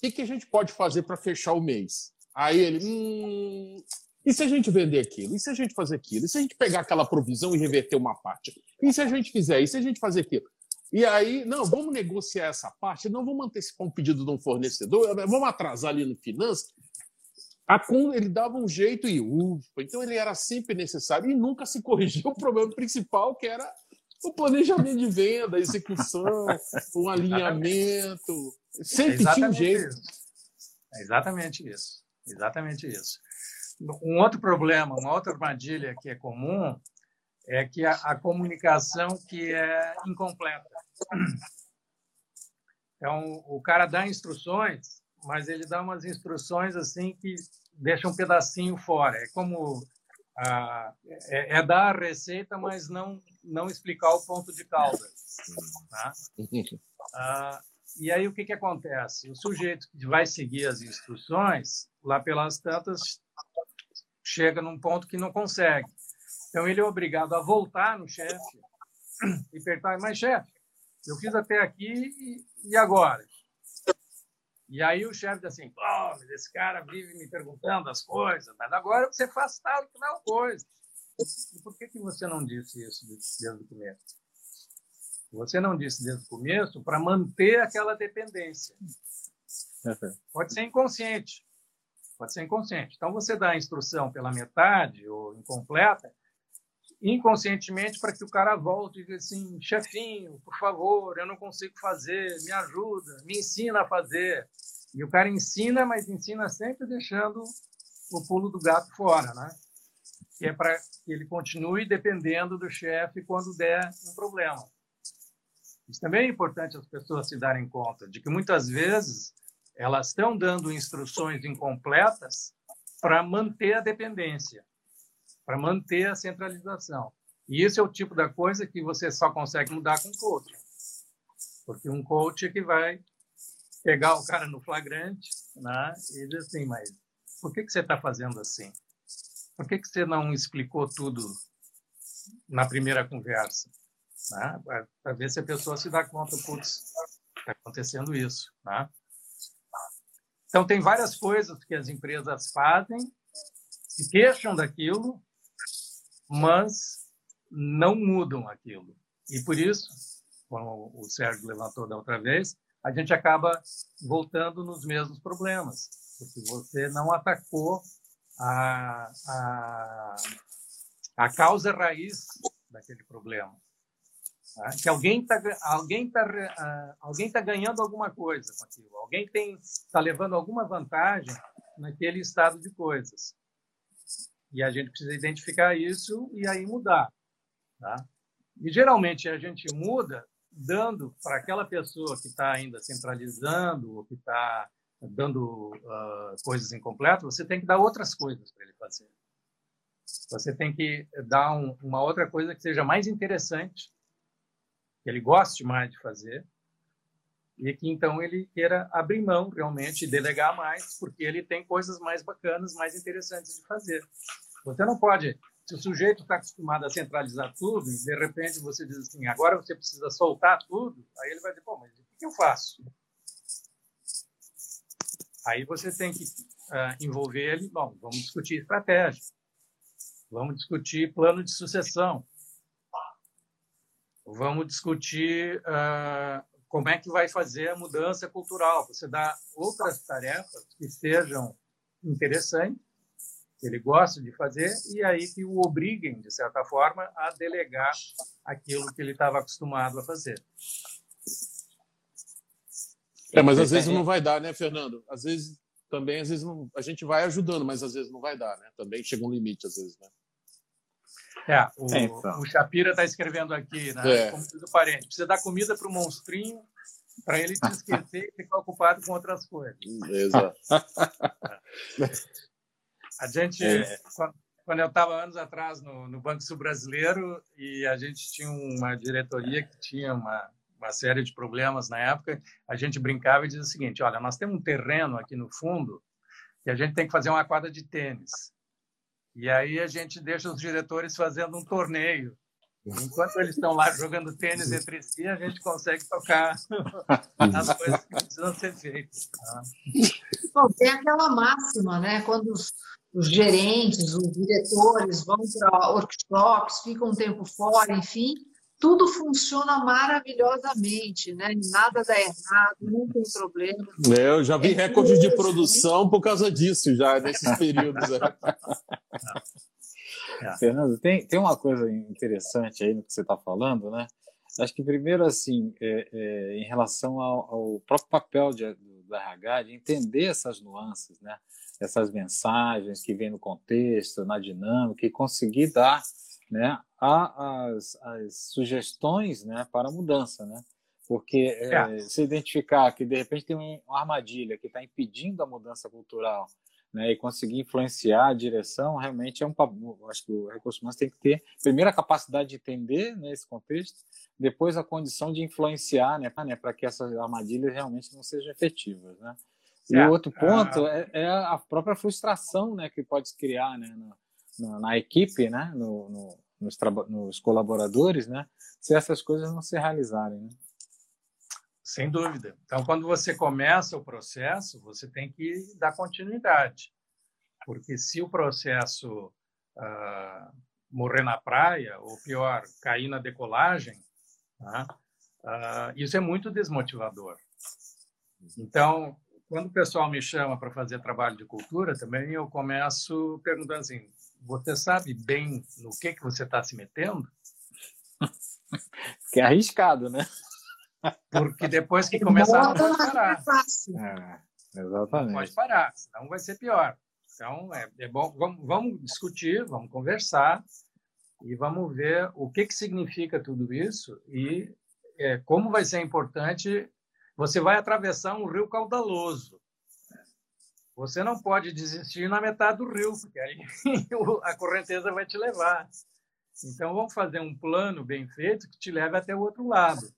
que, que a gente pode fazer para fechar o mês? Aí ele, hum, e se a gente vender aquilo? E se a gente fazer aquilo? E se a gente pegar aquela provisão e reverter uma parte? E se a gente fizer? E se a gente fazer aquilo? E aí, não, vamos negociar essa parte, não vamos antecipar um pedido de um fornecedor, vamos atrasar ali no finanças. Ele dava um jeito e ufa, então ele era sempre necessário e nunca se corrigiu o problema principal, que era o planejamento de venda, a execução, o alinhamento. Sempre é tinha um jeito. É exatamente isso. Exatamente isso. Um outro problema, uma outra armadilha que é comum é que a, a comunicação que é incompleta. Então, o cara dá instruções, mas ele dá umas instruções assim que deixa um pedacinho fora. É como ah, é, é, dar a receita, mas não não explicar o ponto de calda. Tá? Ah, e aí o que que acontece? O sujeito que vai seguir as instruções, lá pelas tantas chega num ponto que não consegue. Então ele é obrigado a voltar no chefe e perguntar: mas chefe, eu fiz até aqui e agora? E aí o chefe diz assim: pô, mas esse cara vive me perguntando as coisas, mas agora você faz tal e tal coisa. E por que, que você não disse isso desde o começo? Você não disse desde o começo para manter aquela dependência. Pode ser inconsciente. Pode ser inconsciente. Então, você dá a instrução pela metade ou incompleta, inconscientemente, para que o cara volte e diga assim: chefinho, por favor, eu não consigo fazer, me ajuda, me ensina a fazer. E o cara ensina, mas ensina sempre deixando o pulo do gato fora, né? Que é para que ele continue dependendo do chefe quando der um problema. Isso também é importante as pessoas se darem conta de que muitas vezes elas estão dando instruções incompletas para manter a dependência, para manter a centralização. E isso é o tipo da coisa que você só consegue mudar com coach. Porque um coach é que vai pegar o cara no flagrante né, e dizer assim, mas por que, que você está fazendo assim? Por que, que você não explicou tudo na primeira conversa? Né? Para ver se a pessoa se dá conta, putz, está acontecendo isso. Né? Então, tem várias coisas que as empresas fazem, se queixam daquilo, mas não mudam aquilo. E por isso, como o Sérgio levantou da outra vez, a gente acaba voltando nos mesmos problemas, porque você não atacou a, a, a causa raiz daquele problema. Tá? Que alguém está alguém tá, uh, alguém tá ganhando alguma coisa com aquilo, alguém está levando alguma vantagem naquele estado de coisas. E a gente precisa identificar isso e aí mudar. Tá? E geralmente a gente muda dando para aquela pessoa que está ainda centralizando ou que está dando uh, coisas incompletas, você tem que dar outras coisas para ele fazer. Você tem que dar um, uma outra coisa que seja mais interessante que ele goste mais de fazer e que então ele queira abrir mão realmente e delegar mais, porque ele tem coisas mais bacanas, mais interessantes de fazer. Você não pode, se o sujeito está acostumado a centralizar tudo e de repente você diz assim, agora você precisa soltar tudo, aí ele vai dizer, pô, mas o que eu faço? Aí você tem que uh, envolver ele, bom, vamos discutir estratégia, vamos discutir plano de sucessão, vamos discutir uh, como é que vai fazer a mudança cultural. Você dá outras tarefas que sejam interessantes, que ele gosta de fazer, e aí que o obriguem, de certa forma, a delegar aquilo que ele estava acostumado a fazer. É, mas às vezes não vai dar, né, Fernando? Às vezes também, às vezes não, a gente vai ajudando, mas às vezes não vai dar, né? Também chega um limite, às vezes, né? É, o, é, então. o Shapira está escrevendo aqui, né? É. Como diz o parente, precisa dar comida para o monstrinho para ele se esquecer e ficar ocupado com outras coisas. Exato. A gente, é. quando eu estava anos atrás no, no, Banco Sul Brasileiro e a gente tinha uma diretoria que tinha uma, uma série de problemas na época, a gente brincava e dizia o seguinte: olha, nós temos um terreno aqui no fundo que a gente tem que fazer uma quadra de tênis. E aí a gente deixa os diretores fazendo um torneio. Enquanto eles estão lá jogando tênis entre si, a gente consegue tocar as coisas que precisam ser feitas. Tá? Bom, tem aquela máxima, né? Quando os, os gerentes, os diretores vão para workshops, ficam um tempo fora, enfim, tudo funciona maravilhosamente, né? Nada dá errado, não tem problema. É, eu já vi é recordes de produção por causa disso, já nesses períodos. É. Fernando, tem, tem uma coisa interessante aí no que você está falando, né? Acho que primeiro, assim, é, é, em relação ao, ao, próprio papel de, do RH, de entender essas nuances, né? Essas mensagens que vêm no contexto, na dinâmica, e conseguir dar né, as, as sugestões né, para a mudança, né? Porque é. É, se identificar que de repente tem uma armadilha que está impedindo a mudança cultural né, e conseguir influenciar a direção, realmente é um acho que o recurso humano tem que ter primeiro a capacidade de entender né, contexto, depois a condição de influenciar, né, né para que essas armadilhas realmente não sejam efetivas, né? E o outro ponto ah. é, é, a própria frustração, né, que pode se criar, né, na, na equipe, né, no, no nos, nos colaboradores, né, se essas coisas não se realizarem. Né? Sem dúvida. Então, quando você começa o processo, você tem que dar continuidade, porque se o processo ah, morrer na praia, ou pior, cair na decolagem, tá? ah, isso é muito desmotivador. Então, quando o pessoal me chama para fazer trabalho de cultura, também eu começo perguntando assim: você sabe bem no que, que você está se metendo? Que é arriscado, né? Porque depois que começar, não pode parar. É, exatamente. Não pode parar, senão vai ser pior. Então, é, é bom, vamos, vamos, discutir, vamos conversar e vamos ver o que, que significa tudo isso e é, como vai ser importante. Você vai atravessar um rio caudaloso. Você não pode desistir na metade do rio, porque aí a correnteza vai te levar. Então, vamos fazer um plano bem feito que te leve até o outro lado.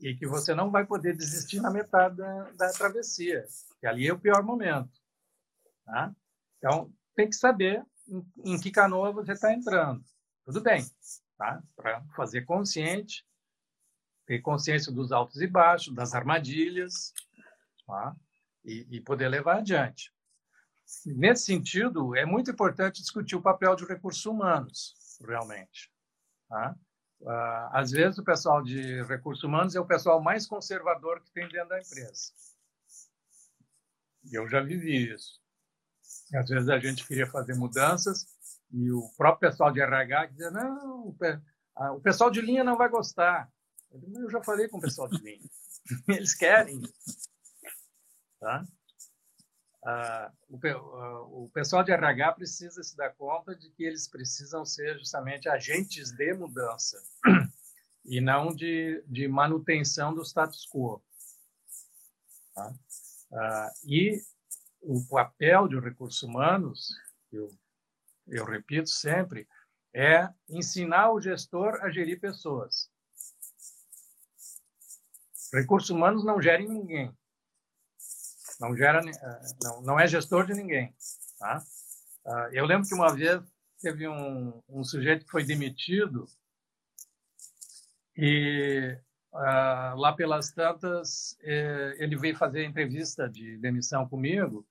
E que você não vai poder desistir na metade da, da travessia, que ali é o pior momento. Tá? Então, tem que saber em, em que canoa você está entrando. Tudo bem, tá? para fazer consciente, ter consciência dos altos e baixos, das armadilhas. Tá? e, e poder levar adiante. Nesse sentido, é muito importante discutir o papel de recursos humanos, realmente. Tá? Ah, às vezes, o pessoal de recursos humanos é o pessoal mais conservador que tem dentro da empresa. Eu já vivi isso. Às vezes a gente queria fazer mudanças e o próprio pessoal de RH dizia: não, o pessoal de linha não vai gostar. Eu já falei com o pessoal de linha. Eles querem. Tá? Ah, o, ah, o pessoal de RH precisa se dar conta de que eles precisam ser justamente agentes de mudança e não de, de manutenção do status quo. Tá? Ah, e o papel de recursos humanos, eu, eu repito sempre, é ensinar o gestor a gerir pessoas. Recursos humanos não gerem ninguém não gera, eh, não, não é gestor de ninguém. Tá? Ah, eu lembro que uma vez teve um, um sujeito que foi demitido e uh, lá pelas tantas eh, ele veio fazer entrevista de demissão comigo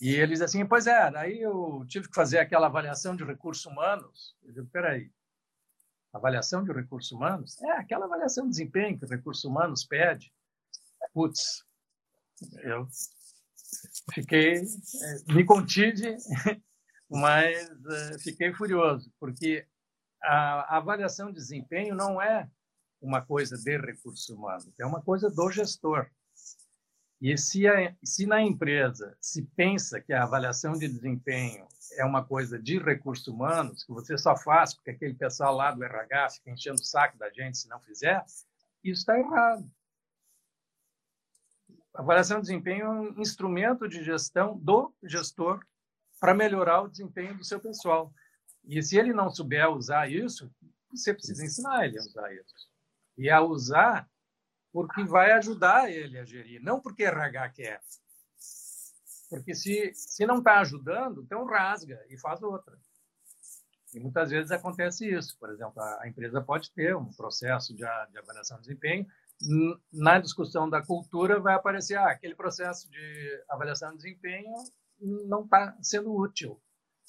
e ele diz assim, pois é, daí eu tive que fazer aquela avaliação de recursos humanos. Eu digo, peraí, avaliação de recursos humanos? É, aquela avaliação de desempenho que recursos humanos pede. Putz, eu fiquei, é, me contive, mas é, fiquei furioso, porque a, avaliação de desempenho não é uma coisa de recursos humanos, é uma coisa do gestor. E se, a, se na empresa se pensa que a avaliação de desempenho é uma coisa de recursos humanos, que você só faz porque aquele pessoal lá do RH fica enchendo o saco da gente se não fizer, isso está errado. A avaliação de desempenho é um instrumento de gestão do gestor para melhorar o desempenho do seu pessoal. E se ele não souber usar isso, você precisa ensinar ele a usar isso. E a usar porque vai ajudar ele a gerir, não porque RH quer. Porque se, se não está ajudando, então rasga e faz outra. E muitas vezes acontece isso. Por exemplo, a, empresa pode ter um processo de, de avaliação de desempenho. Na discussão da cultura vai aparecer ah, aquele processo de avaliação de desempenho não está sendo útil.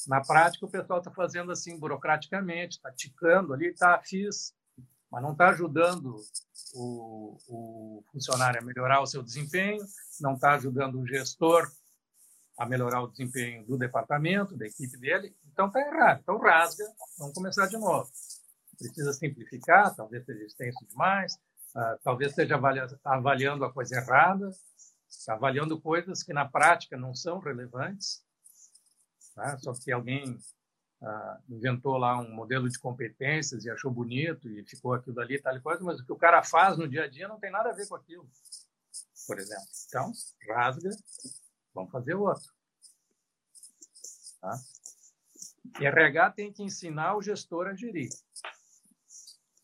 Na prática, o pessoal está fazendo assim burocraticamente, está ticando ali, está fiz, mas não está ajudando o, o, funcionário a melhorar o seu desempenho, não está ajudando o gestor a melhorar o desempenho do departamento, da equipe dele, então está errado. Então rasga, vamos começar de novo. Precisa simplificar, talvez seja extenso demais, uh, talvez esteja avaliando a coisa errada, está avaliando coisas que na prática não são relevantes, né? só porque alguém inventou lá um modelo de competências e achou bonito e ficou aquilo ali, tal coisa, mas o que o cara faz no dia a dia não tem nada a ver com aquilo, por exemplo. Então, rasga, vamos fazer outro. Tá? E RH tem que ensinar o gestor a gerir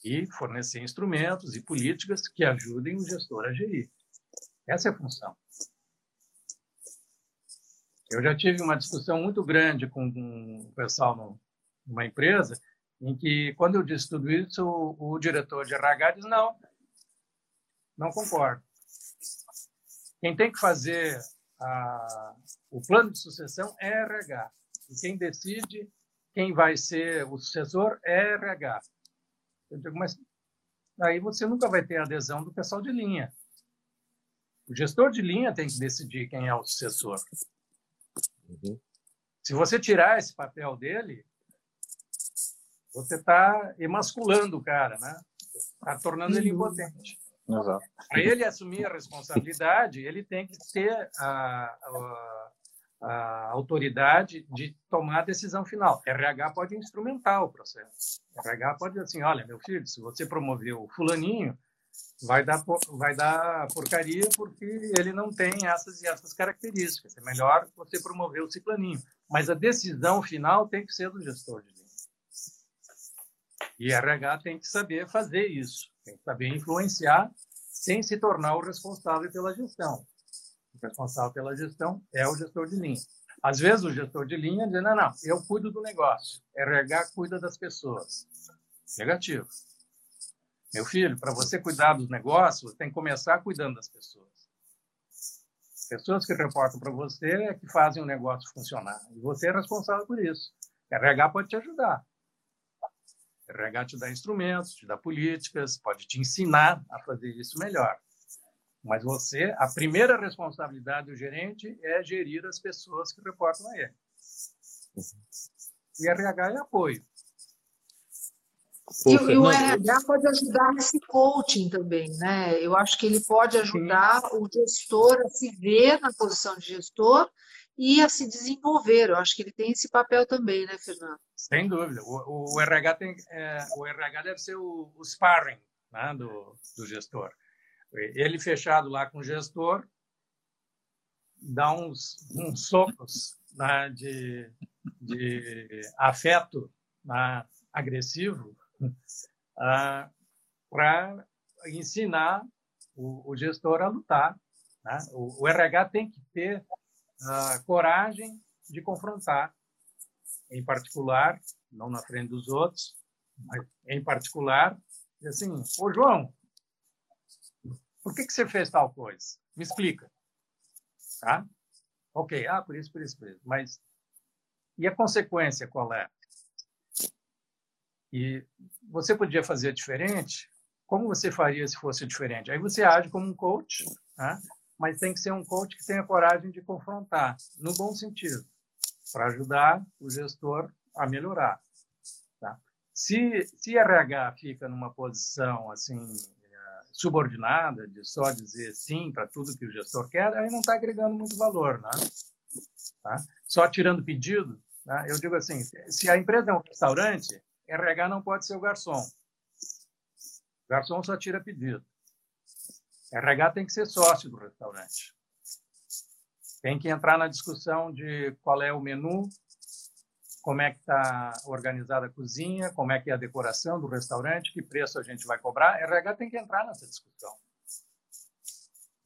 e fornecer instrumentos e políticas que ajudem o gestor a gerir. Essa é a função. Eu já tive uma discussão muito grande com o pessoal numa empresa, em que, quando eu disse tudo isso, o, o diretor de RH disse: não, não concordo. Quem tem que fazer a, o plano de sucessão é RH. E quem decide quem vai ser o sucessor é RH. Eu digo, mas aí você nunca vai ter adesão do pessoal de linha. O gestor de linha tem que decidir quem é o sucessor. Uhum. Se você tirar esse papel dele, você está emasculando o cara, né? Está tornando ele impotente. Para ele assumir a responsabilidade, ele tem que ter a, a, a, autoridade de tomar a decisão final. RH pode instrumentar o processo. RH pode dizer assim, olha, meu filho, se você promoveu o fulaninho, vai dar, vai dar porcaria porque ele não tem essas e essas características. É melhor você promover o ciclaninho. Mas a decisão final tem que ser do gestor de linha. E RH tem que saber fazer isso, tem que saber influenciar sem se tornar o responsável pela gestão. O responsável pela gestão é o gestor de linha. Às vezes o gestor de linha diz, não, não, eu cuido do negócio, RH cuida das pessoas. Negativo. Meu filho, para você cuidar dos negócios, tem que começar cuidando das pessoas. Pessoas que reportam para você é que fazem o negócio funcionar. E você é responsável por isso. RH pode te ajudar. RH te dá instrumentos, te dá políticas, pode te ensinar a fazer isso melhor. Mas você, a primeira responsabilidade do gerente é gerir as pessoas que reportam a ele. E RH é apoio. E, e, o RH pode ajudar nesse coaching também, né? Eu acho que ele pode ajudar Sim. o gestor a se ver na posição de gestor e a se desenvolver. Eu acho que ele tem esse papel também, né, Fernando? Sem dúvida. O, o RH tem, é, o RH deve ser o, o sparring né, do, do gestor. Ele fechado lá com o gestor, dá uns, uns socos né, de, de afeto né, agressivo ah, para ensinar o, o, gestor a lutar. Né? O, o, RH tem que ter ah, coragem de confrontar, em particular, não na frente dos outros, mas em particular, assim, ô João, por que, que você fez tal coisa? Me explica. Tá? Ok, ah, por isso, por isso, por isso. Mas e a consequência qual é? E você podia fazer diferente? Como você faria se fosse diferente? Aí você age como um coach, né? mas tem que ser um coach que tenha coragem de confrontar, no bom sentido, para ajudar o gestor a melhorar. Tá? Se, se RH fica numa posição assim subordinada, de só dizer sim para tudo que o gestor quer, aí não está agregando muito valor. Né? Tá? Só tirando pedido, né? eu digo assim, se a empresa é um restaurante, RH não pode ser o garçom. O garçom só tira pedido. RH tem que ser sócio do restaurante. Tem que entrar na discussão de qual é o menu, como é que está organizada a cozinha, como é que é a decoração do restaurante, que preço a gente vai cobrar. RH tem que entrar nessa discussão.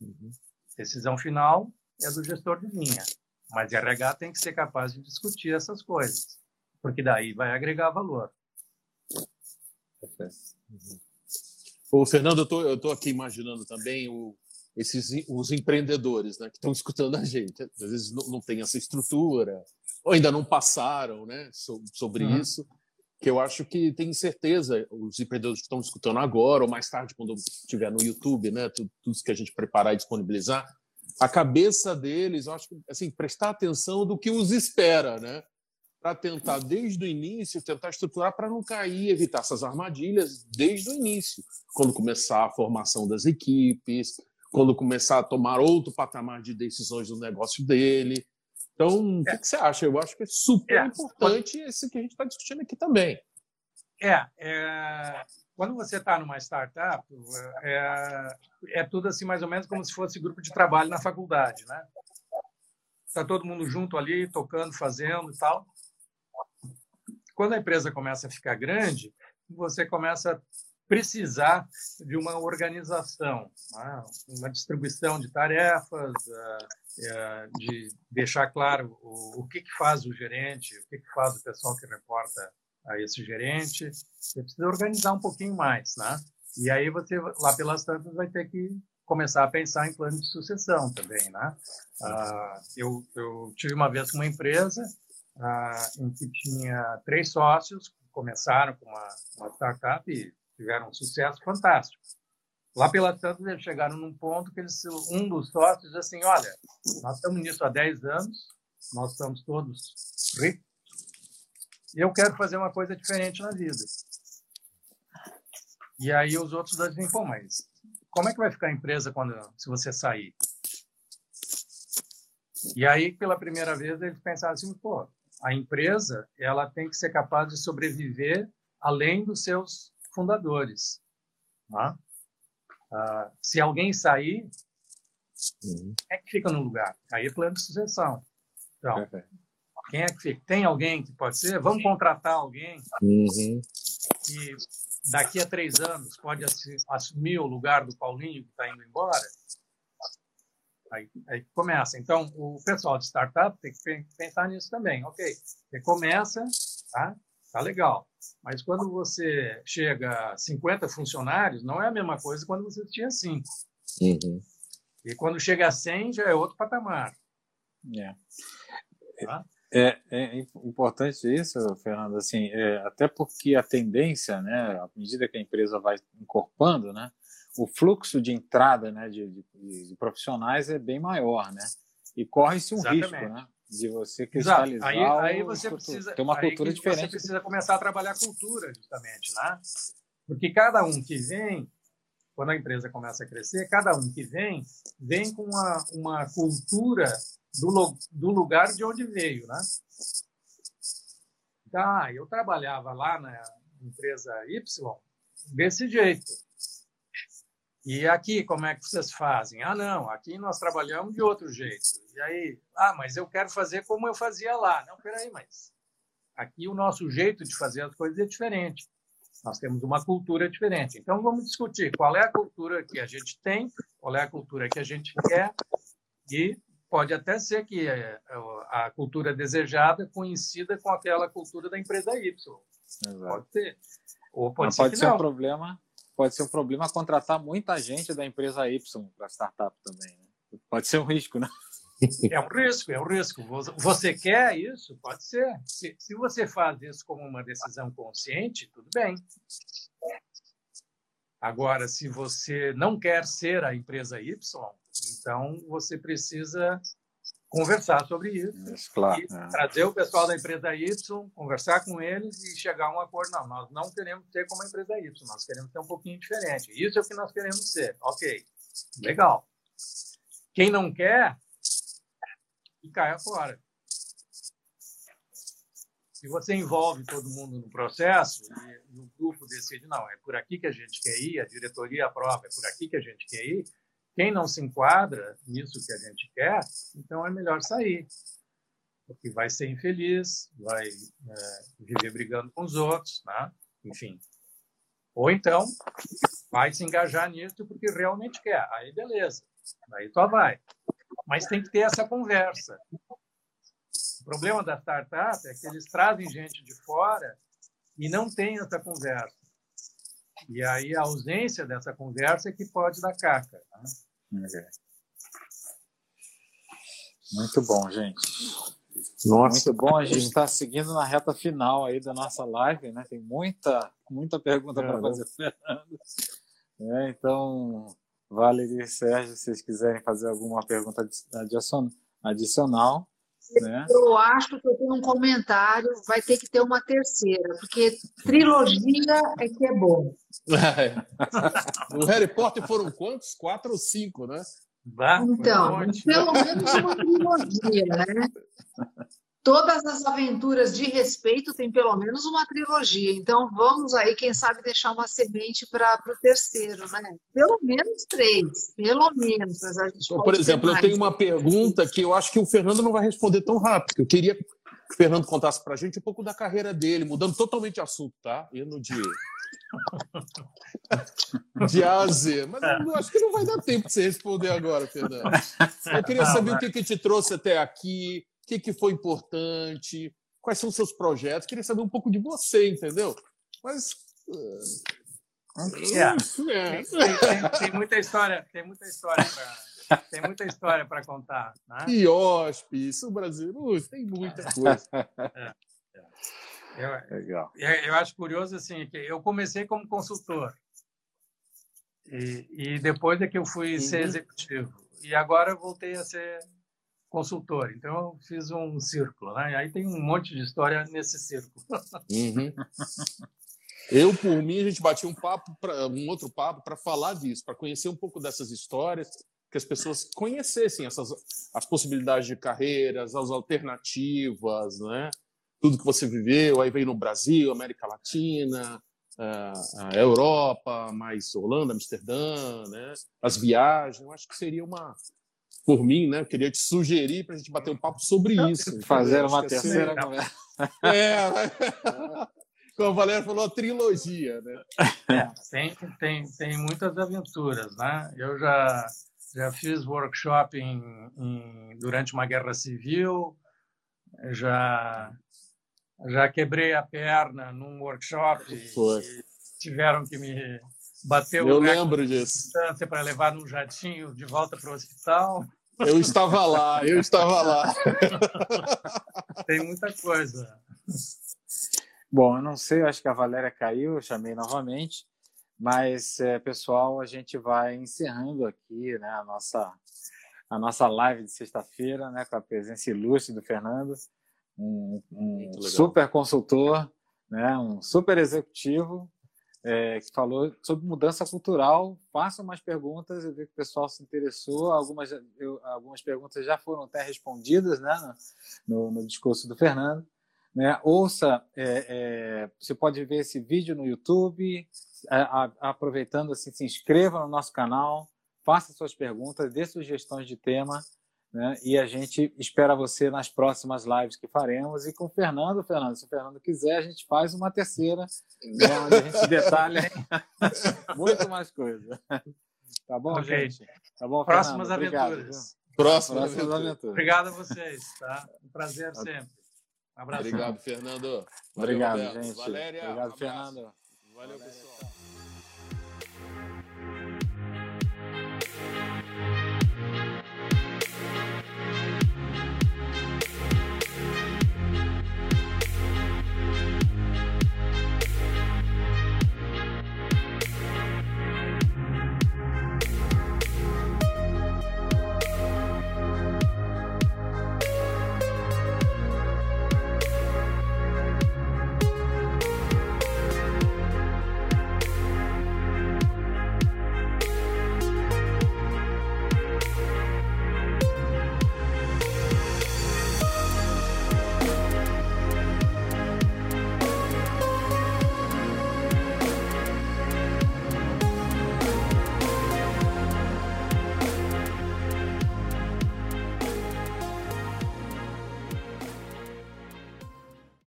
Uhum. Decisão final é do gestor de linha, mas RH tem que ser capaz de discutir essas coisas, porque daí vai agregar valor. Uhum. Ô, Fernando, eu estou aqui imaginando também o, esses, os empreendedores né, que estão escutando a gente. Às vezes não, não tem essa estrutura, ou ainda não passaram né, sobre uhum. isso, que eu acho que tem certeza, os empreendedores que estão escutando agora, ou mais tarde, quando estiver no YouTube, né, tudo, tudo que a gente preparar e disponibilizar, a cabeça deles, eu acho que, assim, prestar atenção do que os espera, né? Para tentar, desde o início, tentar estruturar para não cair, evitar essas armadilhas desde o início, quando começar a formação das equipes, quando começar a tomar outro patamar de decisões do negócio dele. Então, é. o que você acha? Eu acho que é super é. importante esse que a gente está discutindo aqui também. É, é quando você está numa startup, é, é, tudo assim mais ou menos como se fosse grupo de trabalho na faculdade, né? Está todo mundo junto ali, tocando, fazendo e tal. Quando a empresa começa a ficar grande, você começa a precisar de uma organização, né? uma distribuição de tarefas, é, é, de deixar claro o, que, faz o gerente, o que, faz o pessoal que reporta a esse gerente. Você precisa organizar um pouquinho mais, né? E aí você, lá pelas tantas, vai ter que começar a pensar em plano de sucessão também, né? Ah, eu, eu tive uma vez uma empresa ah, em que tinha três sócios que começaram com uma, uma startup e tiveram um sucesso fantástico. Lá pelas tantas, eles chegaram num ponto que eles, um dos sócios disse assim, olha, nós estamos nisso há 10 anos, nós estamos todos ricos, e eu quero fazer uma coisa diferente na vida. E aí os outros dois dizem, pô, mas como é que vai ficar a empresa quando se você sair? E aí, pela primeira vez, eles pensaram assim, pô, a empresa ela tem que ser capaz de sobreviver além dos seus fundadores. Tá? Ah, se alguém sair, uhum. é que fica no lugar. Aí é plano de sucessão. Então, quem é que fica? Tem alguém que pode ser? Vamos contratar alguém uhum. que daqui a três anos pode assumir o lugar do Paulinho que está indo embora? Aí, aí, começa. Então, o pessoal de startup tem que pensar nisso também. Ok, você começa, tá? Tá legal. Mas quando você chega a 50 funcionários, não é a mesma coisa quando você tinha 5. Uhum. E quando chega a 100, já é outro patamar. É. Tá? É, é importante isso, Fernando, assim, é, até porque a tendência, né, à medida que a empresa vai incorporando, né, o fluxo de entrada, né, de, de, de profissionais é bem maior, né, e corre-se um Exatamente. risco, né, de você cristalizar. Aí, aí você precisa ter uma cultura diferente. Você precisa começar a trabalhar a cultura, justamente, né, porque cada um que vem quando a empresa começa a crescer, cada um que vem, vem com uma, uma cultura do, do lugar de onde veio, né? Tá, eu trabalhava lá na empresa Y desse jeito. E aqui, como é que vocês fazem? Ah, não, aqui nós trabalhamos de outro jeito. E aí, ah, mas eu quero fazer como eu fazia lá. Não, peraí, mas aqui o nosso jeito de fazer as coisas é diferente. Nós temos uma cultura diferente. Então, vamos discutir qual é a cultura que a gente tem, qual é a cultura que a gente quer e pode até ser que é, é, a cultura desejada coincida com aquela cultura da empresa Y. Exato. Pode ser. Ou pode Mas ser, pode ser um problema. Pode ser um problema contratar muita gente da empresa Y para startup também. Né? Pode ser um risco, né? É um risco, é um risco. Você quer isso? Pode ser. Se, se você faz isso como uma decisão consciente, tudo bem. Agora, se você não quer ser a empresa Y, então, você precisa conversar sobre isso, isso claro, é. trazer o pessoal da empresa Y, conversar com eles e chegar a um acordo. Não, nós não queremos ser como a empresa Y, nós queremos ser um pouquinho diferente. Isso é o que nós queremos ser. Ok, legal. Quem não quer, e caia fora. Se você envolve todo mundo no processo e o grupo decide, não, é por aqui que a gente quer ir, a diretoria aprova, é por aqui que a gente quer ir, quem não se enquadra nisso que a gente quer, então é melhor sair. porque vai ser infeliz, vai é, viver brigando com os outros, né? enfim. Ou então vai se engajar nisso porque realmente quer. Aí beleza, aí só vai. Mas tem que ter essa conversa. O problema da startup é que eles trazem gente de fora e não tem essa conversa. E aí a ausência dessa conversa é que pode dar caca. Né? Muito bom, gente. Nossa, Muito bom. A gente está seguindo na reta final aí da nossa live, né? Tem muita, muita pergunta para fazer, Fernando. É, então, Valerie e Sérgio, se vocês quiserem fazer alguma pergunta adicional. Né? Eu acho que eu tenho um comentário, vai ter que ter uma terceira, porque trilogia é que é bom. o Harry Potter foram quantos? Quatro ou cinco, né? Então, pelo menos uma trilogia, né? Todas as aventuras de respeito têm pelo menos uma trilogia. Então vamos aí, quem sabe, deixar uma semente para o terceiro, né? Pelo menos três, pelo menos. Por exemplo, eu tenho uma pergunta que eu acho que o Fernando não vai responder tão rápido. Eu queria que o Fernando contasse para a gente um pouco da carreira dele, mudando totalmente de assunto, tá? Indo de de A a Z. Mas eu acho que não vai dar tempo de você responder agora, Fernando. Eu queria saber o que, que te trouxe até aqui, o que, que foi importante, quais são os seus projetos. Eu queria saber um pouco de você, entendeu? Mas. É. É. Tem, tem, tem, muita história, tem muita história para tem muita história para contar. Né? IOSP, isso, Brasil, tem muita coisa. É. Eu, Legal. Eu, acho curioso assim que eu comecei como consultor e, e depois é que eu fui uhum. ser executivo e agora eu voltei a ser consultor. Então eu fiz um círculo, né? E aí tem um monte de história nesse círculo. Uhum. Eu, por mim, a gente batia um papo, pra, um outro papo para falar disso, para conhecer um pouco dessas histórias, que as pessoas conhecessem essas as possibilidades de carreiras, as alternativas, né? tudo que você viveu, aí veio no Brasil, América Latina, a Europa, mais Holanda, Amsterdã, né? as viagens. Eu acho que seria uma, por mim, né? Eu queria te sugerir para a gente bater um papo sobre isso. Fazer uma terceira conversa. É, como a Valéria falou, a trilogia, né? É, tem, tem, tem muitas aventuras, né? Eu já, já fiz workshop em, em durante uma guerra civil, já já quebrei a perna num workshop Foi. e tiveram que me bater o Eu lembro disso. para levar num jatinho de volta para o hospital. Eu estava lá, eu estava lá. Tem muita coisa. Bom, eu não sei, acho que a Valéria caiu, eu chamei novamente, mas é, pessoal, a gente vai encerrando aqui, né, a nossa a nossa live de sexta-feira, né, com a presença ilustre do Fernando um, um super consultor, né, um super executivo, é, que falou sobre mudança cultural. Façam mais perguntas, eu vi que o pessoal se interessou. Algumas, eu, algumas perguntas já foram até respondidas né, no, no discurso do Fernando. Né? Ouça, é, é, você pode ver esse vídeo no YouTube. A, aproveitando, assim, se inscreva no nosso canal, faça suas perguntas, dê sugestões de tema. Né? E a gente espera você nas próximas lives que faremos. E com o Fernando, Fernando, se o Fernando quiser, a gente faz uma terceira, né, onde a gente detalha muito mais coisa. Tá bom, okay. gente? Tá bom, Próximas Fernando? aventuras. Próximas, Próximas aventuras. Obrigado a vocês. Tá? Um prazer sempre. Um abraço. Obrigado, Fernando. Valeu, Obrigado, Roberto. gente. Valéria, Obrigado, um Fernando. Valeu, pessoal.